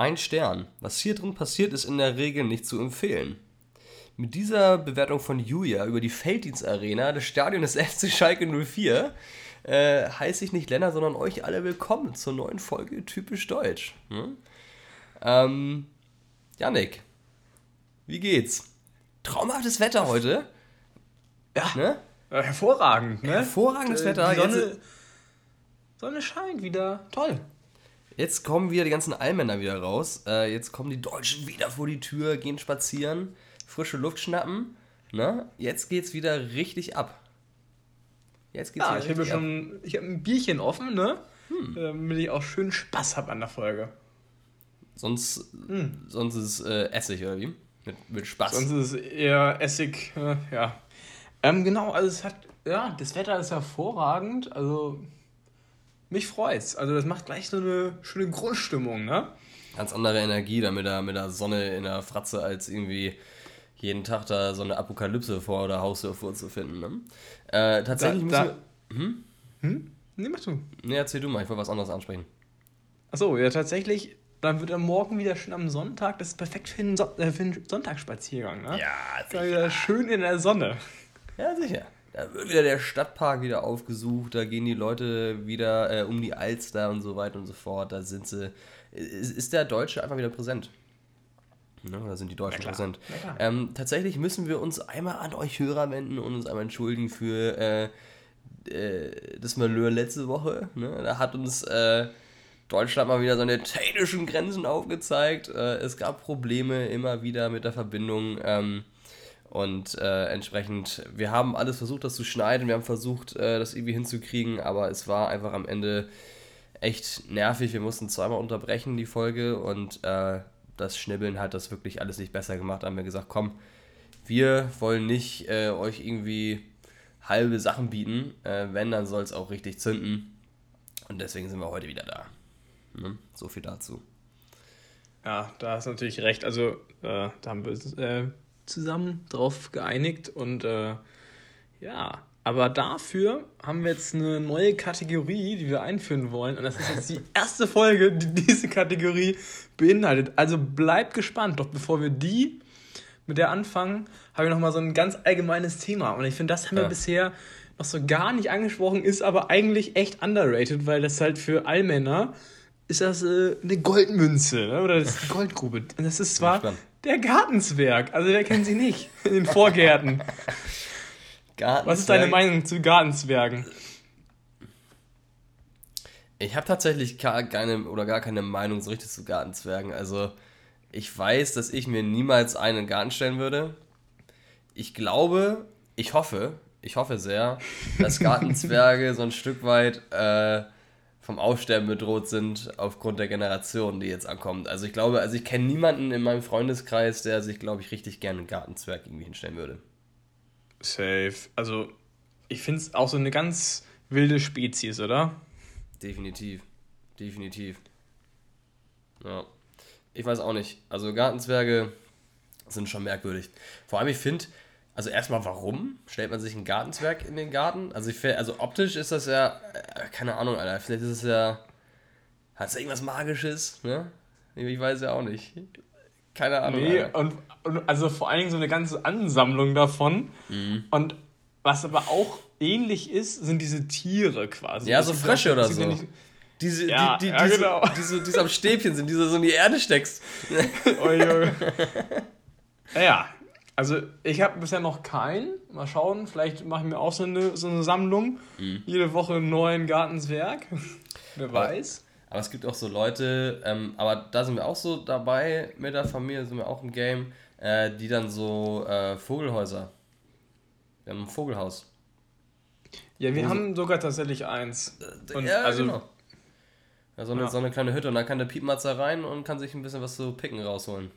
ein Stern. Was hier drin passiert, ist in der Regel nicht zu empfehlen. Mit dieser Bewertung von Julia über die Felddienstarena des Stadions des FC Schalke 04 äh, heiße ich nicht Lennart, sondern euch alle willkommen zur neuen Folge Typisch Deutsch. Hm? Ähm, Janik, wie geht's? Traumhaftes Wetter heute. Ja. Ne? Hervorragend, ne? Hervorragendes Wetter. Die Sonne, Sonne scheint wieder. Toll. Jetzt kommen wieder die ganzen Allmänner wieder raus. Äh, jetzt kommen die Deutschen wieder vor die Tür, gehen spazieren, frische Luft schnappen. Ne? Jetzt geht's wieder richtig ab. Jetzt geht's ja, wieder ich habe schon, ich habe ein Bierchen offen, ne? Hm. Damit ich auch schön Spaß habe an der Folge. Sonst, hm. sonst ist es äh, Essig, oder wie? Mit, mit Spaß. Sonst ist es eher Essig, äh, ja. Ähm, genau, also es hat, ja, das Wetter ist hervorragend. Also mich freut's. Also das macht gleich so eine schöne Grundstimmung, ne? Ganz andere Energie da mit der, mit der Sonne in der Fratze, als irgendwie jeden Tag da so eine Apokalypse vor der Haustür vorzufinden. Ne? Äh, tatsächlich da, müssen da, wir. Hm? Hm? Nee, mach du. Nee, erzähl du mal, ich wollte was anderes ansprechen. Achso, ja, tatsächlich, dann wird er morgen wieder schön am Sonntag, das ist perfekt für einen, so äh, für einen Sonntagsspaziergang, ne? Ja, sicher. Wieder schön in der Sonne. Ja, sicher. Da wird wieder der Stadtpark wieder aufgesucht, da gehen die Leute wieder äh, um die Alster und so weiter und so fort. Da sind sie. Ist, ist der Deutsche einfach wieder präsent? Ne, da sind die Deutschen präsent. Ähm, tatsächlich müssen wir uns einmal an euch Hörer wenden und uns einmal entschuldigen für äh, äh, das Malheur letzte Woche. Ne? Da hat uns äh, Deutschland mal wieder seine technischen Grenzen aufgezeigt. Äh, es gab Probleme immer wieder mit der Verbindung. Ähm, und äh, entsprechend, wir haben alles versucht, das zu schneiden, wir haben versucht, äh, das irgendwie hinzukriegen, aber es war einfach am Ende echt nervig. Wir mussten zweimal unterbrechen die Folge und äh, das Schnibbeln hat das wirklich alles nicht besser gemacht. Da haben wir gesagt, komm, wir wollen nicht äh, euch irgendwie halbe Sachen bieten. Äh, wenn, dann soll es auch richtig zünden. Und deswegen sind wir heute wieder da. Ne? So viel dazu. Ja, da hast du natürlich recht. Also, äh, da haben wir zusammen drauf geeinigt und äh, ja, aber dafür haben wir jetzt eine neue Kategorie, die wir einführen wollen. Und das ist jetzt die erste Folge, die diese Kategorie beinhaltet. Also bleibt gespannt. Doch bevor wir die mit der anfangen, habe ich nochmal so ein ganz allgemeines Thema. Und ich finde, das haben ja. wir bisher noch so gar nicht angesprochen, ist aber eigentlich echt underrated, weil das halt für Allmänner ist das äh, eine Goldmünze ne? oder das ist Goldgrube. Und das ist zwar der Gartenzwerg. Also wer kennt sie nicht in den Vorgärten? Was ist deine Meinung zu Gartenzwergen? Ich habe tatsächlich gar keine oder gar keine Meinung so richtig zu Gartenzwergen. Also ich weiß, dass ich mir niemals einen in den Garten stellen würde. Ich glaube, ich hoffe, ich hoffe sehr, dass Gartenzwerge so ein Stück weit äh, vom Aussterben bedroht sind aufgrund der Generation, die jetzt ankommt. Also ich glaube, also ich kenne niemanden in meinem Freundeskreis, der sich, glaube ich, richtig gerne einen Gartenzwerg irgendwie hinstellen würde. Safe. Also ich finde es auch so eine ganz wilde Spezies, oder? Definitiv. Definitiv. Ja. Ich weiß auch nicht. Also Gartenzwerge sind schon merkwürdig. Vor allem, ich finde, also erstmal, warum stellt man sich ein Gartenzwerg in den Garten? Also, ich, also optisch ist das ja, äh, keine Ahnung, Alter. Vielleicht ist es ja, hat es irgendwas Magisches, ne? Ich weiß ja auch nicht. Keine Ahnung. Nee, und, und, also vor allen Dingen so eine ganze Ansammlung davon. Mhm. Und was aber auch ähnlich ist, sind diese Tiere quasi. Ja, so Frösche oder so. Diese, ja, die, die, ja, diese, genau. diese, die, die am Stäbchen sind, die du so in die Erde steckst. oh, ja, also ich habe bisher noch keinen. Mal schauen, vielleicht machen wir auch so eine, so eine Sammlung. Mhm. Jede Woche einen neuen Gartenswerk. Wer weiß. Aber es gibt auch so Leute, ähm, aber da sind wir auch so dabei mit der Familie, sind wir auch im Game, äh, die dann so äh, Vogelhäuser. Wir haben ein Vogelhaus. Ja, wir Wo haben sogar tatsächlich eins. Äh, und ja, also, genau. Ja, so, eine, ja. so eine kleine Hütte und da kann der Piepmatzer rein und kann sich ein bisschen was zu picken rausholen.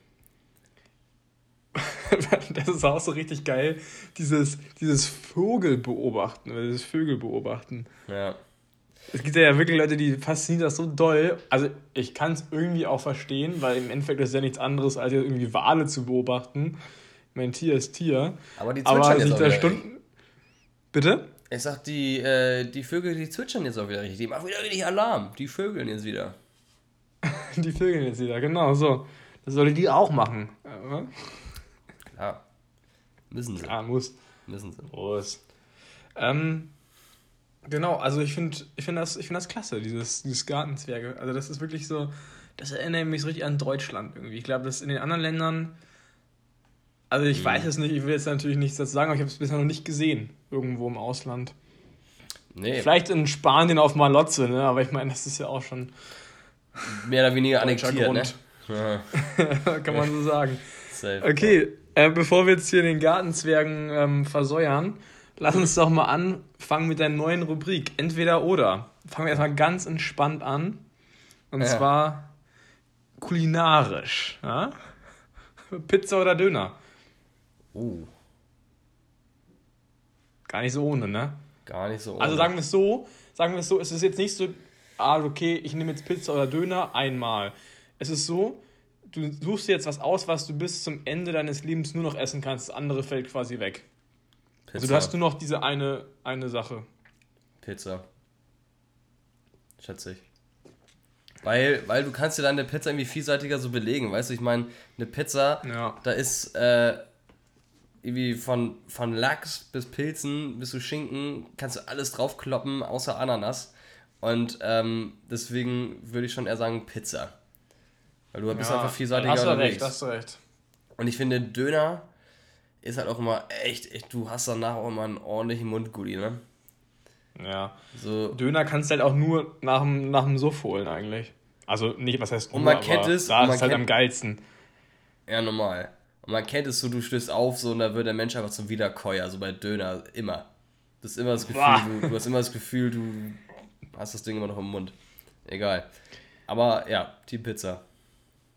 das ist auch so richtig geil, dieses, dieses Vogel beobachten, oder dieses Vögel beobachten. Ja. Es gibt ja wirklich Leute, die faszinieren das so doll. Also ich kann es irgendwie auch verstehen, weil im Endeffekt ist es ja nichts anderes, als irgendwie Wale zu beobachten. Mein Tier ist Tier. Aber die zwitschern jetzt auch wieder Stunden... Bitte? Ich sag, die, äh, die Vögel, die zwitschern jetzt auch wieder richtig. Die machen wieder richtig Alarm. Die Vögeln jetzt wieder. die Vögel jetzt wieder, genau so. Das sollte die auch machen. Klar. Müssen sie. Klar, muss. Müssen sie. Prost. Ähm, genau, also ich finde ich find das, find das klasse, dieses, dieses Gartenzwerge. Also das ist wirklich so, das erinnert mich so richtig an Deutschland irgendwie. Ich glaube, dass in den anderen Ländern, also ich mhm. weiß es nicht, ich will jetzt natürlich nichts dazu sagen, aber ich habe es bisher noch nicht gesehen, irgendwo im Ausland. Nee. Vielleicht in Spanien auf Malotze, ne? aber ich meine, das ist ja auch schon mehr oder weniger annektiert, ne? Ne? Kann man so sagen. Safe. Okay, äh, bevor wir jetzt hier den Gartenzwergen ähm, versäuern, lass uns doch mal anfangen mit der neuen Rubrik. Entweder oder. Fangen wir erstmal ganz entspannt an. Und ja. zwar kulinarisch. Ja? Pizza oder Döner? Uh. Gar nicht so ohne, ne? Gar nicht so ohne. Also sagen wir es so, sagen wir es so, es ist jetzt nicht so, ah, okay, ich nehme jetzt Pizza oder Döner einmal. Es ist so, du suchst dir jetzt was aus, was du bis zum Ende deines Lebens nur noch essen kannst. Das andere fällt quasi weg. Pizza. Also du hast nur noch diese eine, eine Sache. Pizza. Schätze ich. Weil, weil du kannst dir dann eine Pizza irgendwie vielseitiger so belegen, weißt du? Ich meine, eine Pizza, ja. da ist äh, irgendwie von, von Lachs bis Pilzen bis zu Schinken, kannst du alles draufkloppen, außer Ananas. Und ähm, deswegen würde ich schon eher sagen Pizza. Weil du bist ja, einfach vielseitiger hast du unterwegs. Recht, hast du recht. Und ich finde, Döner ist halt auch immer echt, echt, du hast danach auch immer einen ordentlichen Mundgulli, ne? Ja. So. Döner kannst du halt auch nur nach dem, nach dem Suff holen eigentlich. Also nicht, was heißt nur, und man kennt es, da ist es halt am geilsten. Ja, normal. Und man kennt es so, du stößt auf so und da wird der Mensch einfach zum Wiederkäuer, so bei Döner, immer. Du hast immer das Gefühl, du, du, hast immer das Gefühl, du hast das Ding immer noch im Mund. Egal. Aber ja, die Pizza.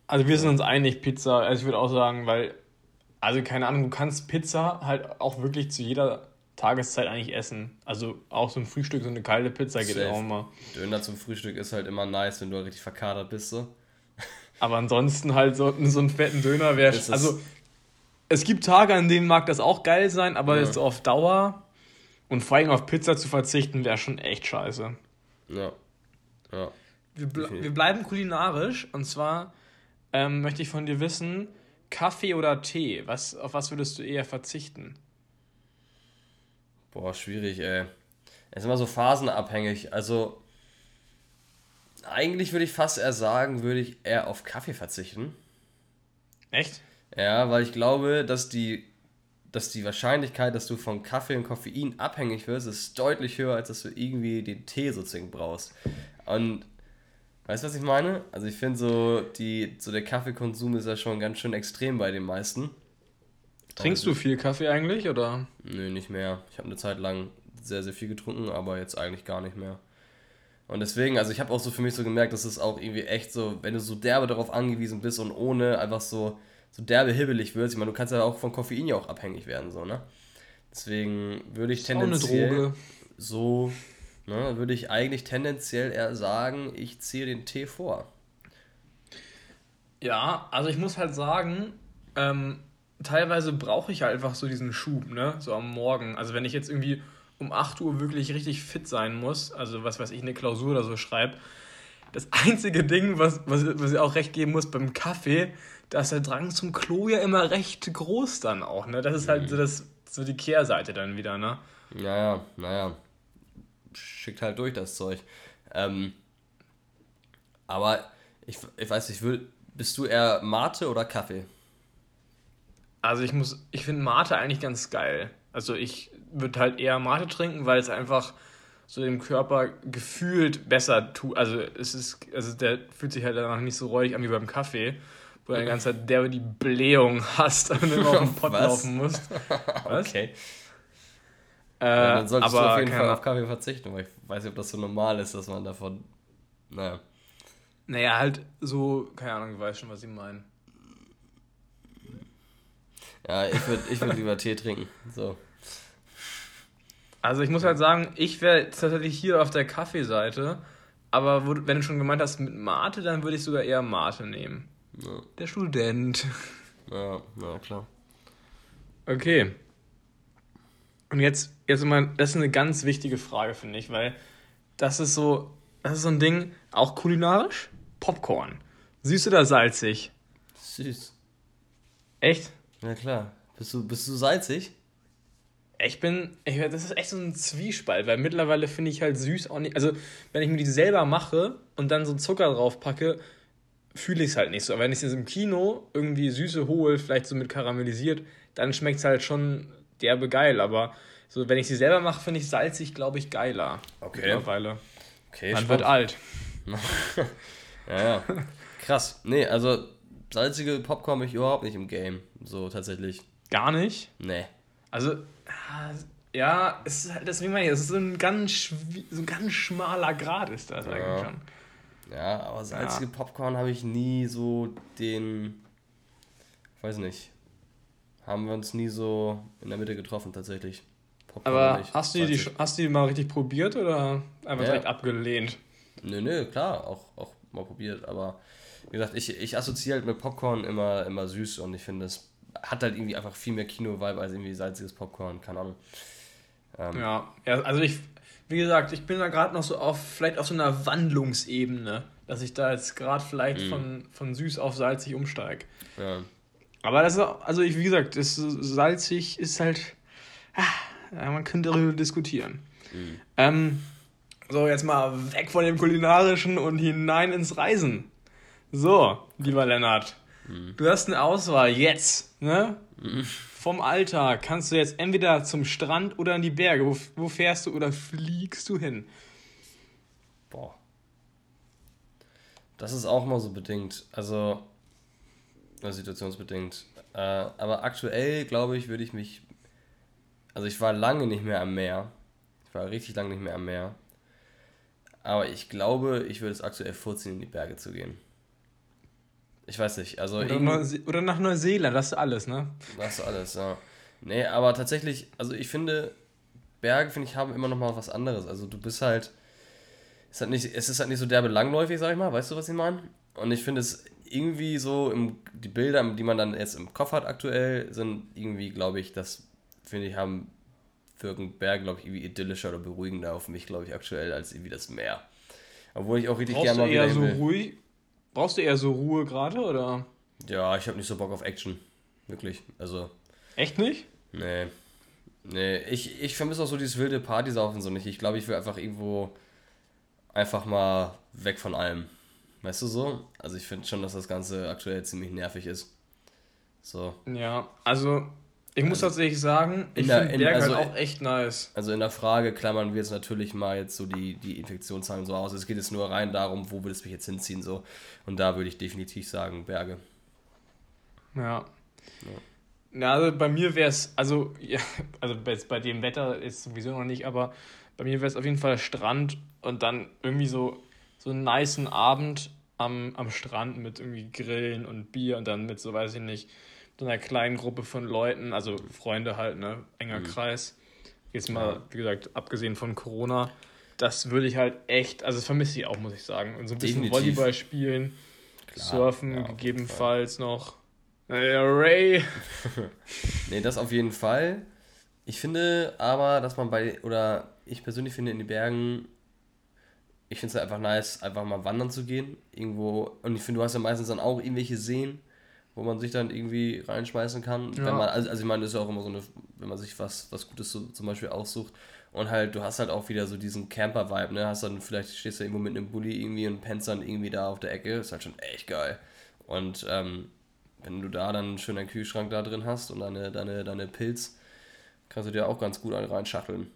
Also wir sind uns einig, Pizza. Also ich würde auch sagen, weil, also keine Ahnung, du kannst Pizza halt auch wirklich zu jeder Tageszeit eigentlich essen. Also auch so ein Frühstück, so eine kalte Pizza geht Safe. auch immer. Döner zum Frühstück ist halt immer nice, wenn du richtig verkadert bist so. Aber ansonsten halt so, so einen fetten Döner wäre. Also es gibt Tage, an denen mag das auch geil sein, aber ja. jetzt auf Dauer und vor allem auf Pizza zu verzichten, wäre schon echt scheiße. Ja. Ja. Wir, ble wir bleiben kulinarisch und zwar ähm, möchte ich von dir wissen, Kaffee oder Tee? Was, auf was würdest du eher verzichten? Boah, schwierig, ey. Es ist immer so phasenabhängig. Also, eigentlich würde ich fast eher sagen, würde ich eher auf Kaffee verzichten. Echt? Ja, weil ich glaube, dass die, dass die Wahrscheinlichkeit, dass du von Kaffee und Koffein abhängig wirst, ist deutlich höher, als dass du irgendwie den Tee sozusagen brauchst. Und Weißt du, was ich meine? Also ich finde so, die, so der Kaffeekonsum ist ja schon ganz schön extrem bei den meisten. Trinkst also, du viel Kaffee eigentlich, oder? Nö, nicht mehr. Ich habe eine Zeit lang sehr, sehr viel getrunken, aber jetzt eigentlich gar nicht mehr. Und deswegen, also ich habe auch so für mich so gemerkt, dass es auch irgendwie echt so, wenn du so derbe darauf angewiesen bist und ohne einfach so, so derbe hibbelig wirst, ich meine, du kannst ja auch von Koffein ja auch abhängig werden, so, ne? Deswegen würde ich tendenziell so Ne, würde ich eigentlich tendenziell eher sagen, ich ziehe den Tee vor. Ja, also ich muss halt sagen, ähm, teilweise brauche ich halt einfach so diesen Schub, ne? So am Morgen. Also wenn ich jetzt irgendwie um 8 Uhr wirklich richtig fit sein muss, also was weiß ich, eine Klausur oder so schreibe, das einzige Ding, was, was, was ich auch recht geben muss beim Kaffee, da ist der Drang zum Klo ja immer recht groß dann auch, ne? Das ist halt mhm. so, das, so die Kehrseite dann wieder, ne? Naja, naja schickt halt durch das Zeug. Ähm, aber ich, ich weiß nicht, will, bist du eher Mate oder Kaffee? Also ich muss, ich finde Mate eigentlich ganz geil. Also ich würde halt eher Mate trinken, weil es einfach so dem Körper gefühlt besser tut. Also es ist, also der fühlt sich halt danach nicht so räudig an wie beim Kaffee, wo du die ganze Zeit der die Blähung hast und immer auf den Pott laufen musst. Was? Okay. Äh, dann solltest du auf jeden Fall auf Kaffee verzichten, weil ich weiß nicht, ob das so normal ist, dass man davon. Naja. Naja, halt so, keine Ahnung, ich weiß schon, was sie meinen. Ja, ich würde ich würd lieber Tee trinken. So. Also ich muss halt sagen, ich wäre tatsächlich hier auf der Kaffeeseite, aber wo, wenn du schon gemeint hast mit Mate, dann würde ich sogar eher Mate nehmen. Ja. Der Student. Ja, na klar. Okay. Und jetzt, jetzt mal, das ist eine ganz wichtige Frage, finde ich, weil das ist so, das ist so ein Ding, auch kulinarisch, Popcorn. Süß oder salzig? Süß. Echt? Ja klar. Bist du, bist du salzig? Ich bin, ich, das ist echt so ein Zwiespalt, weil mittlerweile finde ich halt süß auch nicht. Also, wenn ich mir die selber mache und dann so Zucker drauf packe, fühle ich es halt nicht so. Aber wenn ich es im Kino irgendwie Süße hole, vielleicht so mit karamellisiert, dann schmeckt es halt schon derbe geil. Aber so, wenn ich sie selber mache, finde ich salzig, glaube ich, geiler. Okay. Mittlerweile. Okay, Man wird alt. ja, ja. Krass. Nee, also salzige Popcorn bin ich überhaupt nicht im Game. So tatsächlich. Gar nicht? Nee. Also, ah, ja, es ist halt, deswegen meine ich, es ist so ein ganz, so ein ganz schmaler Grad ist das eigentlich Ja. schon. Ja, aber salzige Popcorn habe ich nie so den. Weiß nicht. Haben wir uns nie so in der Mitte getroffen, tatsächlich. Popcorn Aber nicht. hast du, die, hast du die mal richtig probiert oder einfach Ja. direkt abgelehnt? Nö, nö, klar, auch, auch mal probiert, aber wie gesagt, ich, ich assoziiere halt mit Popcorn immer, immer süß und ich finde, es hat halt irgendwie einfach viel mehr Kino-Vibe als irgendwie salziges Popcorn, keine Ahnung. Ähm, Ja, ja, also ich, wie gesagt, ich bin da gerade noch so auf, vielleicht auf so einer Wandlungsebene, dass ich da jetzt gerade vielleicht Mhm. von, von süß auf salzig umsteige. ja. Aber das ist, auch- also ich, wie gesagt, das salzig ist halt, ah, man könnte darüber diskutieren. Mhm. Ähm, so, jetzt mal weg von dem Kulinarischen und hinein ins Reisen. So, lieber Lennart, Mhm. du hast eine Auswahl jetzt, ne? Vom Alltag kannst du jetzt entweder zum Strand oder in die Berge. Wo, wo fährst du oder fliegst du hin? Boah. Das ist auch mal so bedingt. Also, situationsbedingt. Äh, aber aktuell, glaube ich, würde ich mich. Also, ich war lange nicht mehr am Meer. Ich war richtig lange nicht mehr am Meer. Aber ich glaube, ich würde es aktuell vorziehen, in die Berge zu gehen. Ich weiß nicht. Also, Oder, Neuse oder nach Neuseeland, das ist alles, ne? das alles, ja. Nee, aber tatsächlich, also ich finde, Berge, finde ich, haben immer noch mal was anderes. Also du bist halt, ist halt nicht, es ist halt nicht so derbe langläufig, sag ich mal, weißt du, was ich meine? Und ich finde es irgendwie so, im, die Bilder, die man dann jetzt im Kopf hat aktuell, sind irgendwie, glaube ich, das, finde ich, haben, wirken Berge, glaube ich, irgendwie idyllischer oder beruhigender auf mich, glaube ich, aktuell, als irgendwie das Meer. Obwohl ich auch richtig Brauchst gerne mal eher so ruhig? Brauchst du eher so Ruhe gerade oder? Ja, ich habe nicht so Bock auf Action. Wirklich. Also, Echt nicht? Nee. Nee, ich, ich vermisse auch so dieses wilde Partysaufen so nicht. Ich glaube, ich will einfach irgendwo einfach mal weg von allem. Weißt du so? Also ich finde schon, dass das Ganze aktuell ziemlich nervig ist. So. Ja, also ich muss tatsächlich sagen, ich finde in- Berg also- halt auch echt nice. Also in der Frage klammern wir jetzt natürlich mal jetzt so die, die Infektionszahlen so aus. Es geht jetzt nur rein darum, wo will es mich jetzt hinziehen so. Und da würde ich definitiv sagen, Berge. Ja. Na, also bei mir wäre es, also, ja, also jetzt bei dem Wetter ist sowieso noch nicht, aber bei mir wäre es auf jeden Fall Strand und dann irgendwie so, so einen nicen Abend am, am Strand mit irgendwie Grillen und Bier und dann mit so, weiß ich nicht, so einer kleinen Gruppe von Leuten, also Freunde halt, ne, enger Kreis. Jetzt mal, wie gesagt, abgesehen von Corona, das würde ich halt echt, also das vermisse ich auch, muss ich sagen. Und so ein bisschen Definitiv. Volleyball spielen, Klar, surfen ja, gegebenenfalls noch. Ja, Ray. Nee, das auf jeden Fall. Ich finde aber, dass man bei, oder ich persönlich finde in den Bergen, ich finde es halt einfach nice, einfach mal wandern zu gehen. Irgendwo, und ich finde, du hast ja meistens dann auch irgendwelche Seen, wo man sich dann irgendwie reinschmeißen kann. Ja. Wenn man, also, also ich meine, das ist ja auch immer so eine, wenn man sich was, was Gutes so, zum Beispiel aussucht. Und halt, du hast halt auch wieder so diesen Camper-Vibe, ne? Hast dann, vielleicht stehst du irgendwo mit einem Bulli irgendwie und pennst dann irgendwie da auf der Ecke. Ist halt schon echt geil. Und ähm, wenn du da dann schön einen Kühlschrank da drin hast und deine, deine, deine Pilz, kannst du dir auch ganz gut einen reinschachteln.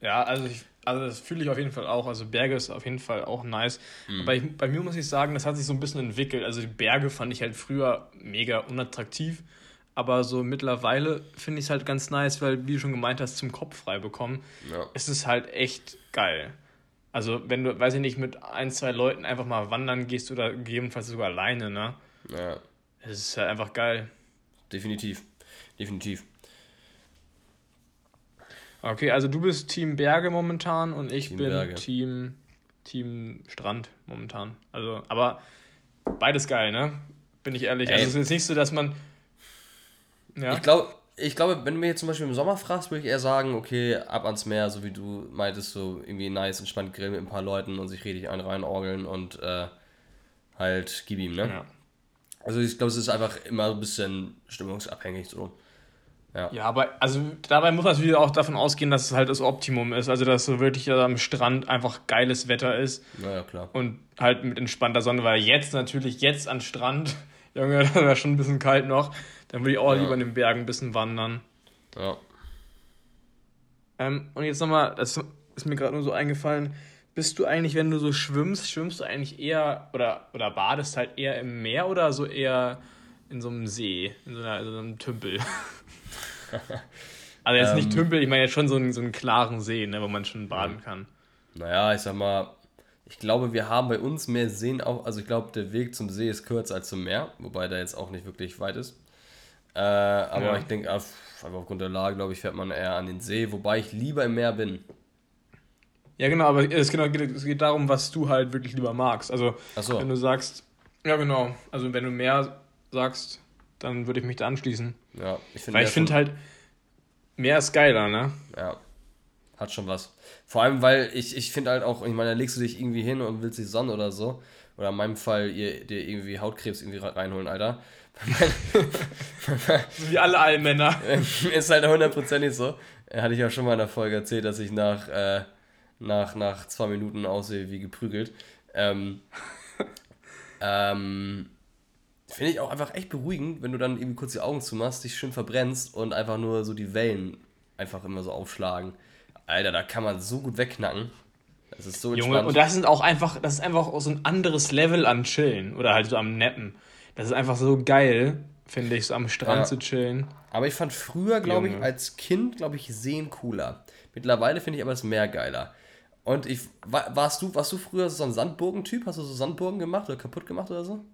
Ja, also, ich, also das fühle ich auf jeden Fall auch. Also Berge ist auf jeden Fall auch nice. Mhm. Aber ich, bei mir muss ich sagen, das hat sich so ein bisschen entwickelt. Also die Berge fand ich halt früher mega unattraktiv. Aber so mittlerweile finde ich es halt ganz nice, weil, wie du schon gemeint hast, zum Kopf frei bekommen, Ja. ist es halt echt geil. Also wenn du, weiß ich nicht, mit ein, zwei Leuten einfach mal wandern gehst oder gegebenenfalls sogar alleine, ne? Ja, Es ist halt einfach geil. definitiv. Definitiv. Okay, also du bist Team Berge momentan und ich Team bin Berge. Team, Team Strand momentan. Also, aber beides geil, ne? Bin ich ehrlich. Ey. Also es ist jetzt nicht so, dass man. Ja. Ich glaube, ich glaube, wenn du mich jetzt zum Beispiel im Sommer fragst, würde ich eher sagen, okay, ab ans Meer, so wie du meintest, so irgendwie nice, entspannt grillen mit ein paar Leuten und sich richtig ein reinorgeln und äh, halt gib ihm, ne? Ja. Also ich glaube, es ist einfach immer ein bisschen stimmungsabhängig so. Ja. ja, aber also dabei muss man natürlich auch davon ausgehen, dass es halt das Optimum ist. Also dass so wirklich am Strand einfach geiles Wetter ist. Naja, klar. Und halt mit entspannter Sonne, weil jetzt natürlich, jetzt an Strand, Junge, da wäre schon ein bisschen kalt noch. Dann würde ich auch ja. lieber in den Bergen ein bisschen wandern. Ja. Ähm, und jetzt nochmal, das ist mir gerade nur so eingefallen. Bist du eigentlich, wenn du so schwimmst, schwimmst du eigentlich eher oder, oder badest halt eher im Meer oder so eher in so einem See, in so, einer, in so einem Tümpel? also jetzt ähm, nicht Tümpel, ich meine jetzt schon so einen, so einen klaren See, ne, wo man schon baden kann. Naja, ich sag mal, ich glaube, wir haben bei uns mehr Seen auch, also ich glaube, der Weg zum See ist kürzer als zum Meer, wobei der jetzt auch nicht wirklich weit ist. Äh, aber ja. ich denke, einfach aufgrund der Lage, glaube ich, fährt man eher an den See, wobei ich lieber im Meer bin. Ja, genau, aber es, genau, es geht darum, was du halt wirklich lieber magst. Also, so. wenn du sagst, ja, genau, also wenn du mehr sagst, dann würde ich mich da anschließen. Ja, ich finde Weil ich finde halt, mehr ist geiler, ne? Ja, hat schon was. Vor allem, weil ich, ich finde halt auch, ich meine, da legst du dich irgendwie hin und willst dich sonnen oder so. Oder in meinem Fall ihr, dir irgendwie Hautkrebs irgendwie reinholen, Alter. so wie alle Allmänner. ist halt hundertprozentig so. Hatte ich ja schon mal in der Folge erzählt, dass ich nach, äh, nach, nach zwei Minuten aussehe wie geprügelt. Ähm, ähm, Finde ich auch einfach echt beruhigend, wenn du dann irgendwie kurz die Augen zumachst, dich schön verbrennst und einfach nur so die Wellen einfach immer so aufschlagen. Alter, da kann man so gut wegknacken. Das ist so entspannt. Junge, und das sind auch einfach, das ist einfach auch so ein anderes Level an Chillen oder halt so am Neppen. Das ist einfach so geil, finde ich, so am Strand ja. zu chillen. Aber ich fand früher, glaube ich, als Kind, glaube ich, Seen cooler. Mittlerweile finde ich aber das Meer geiler. Und ich, warst du, warst du früher so ein Sandburgen-Typ? Hast du so Sandburgen gemacht oder kaputt gemacht oder so?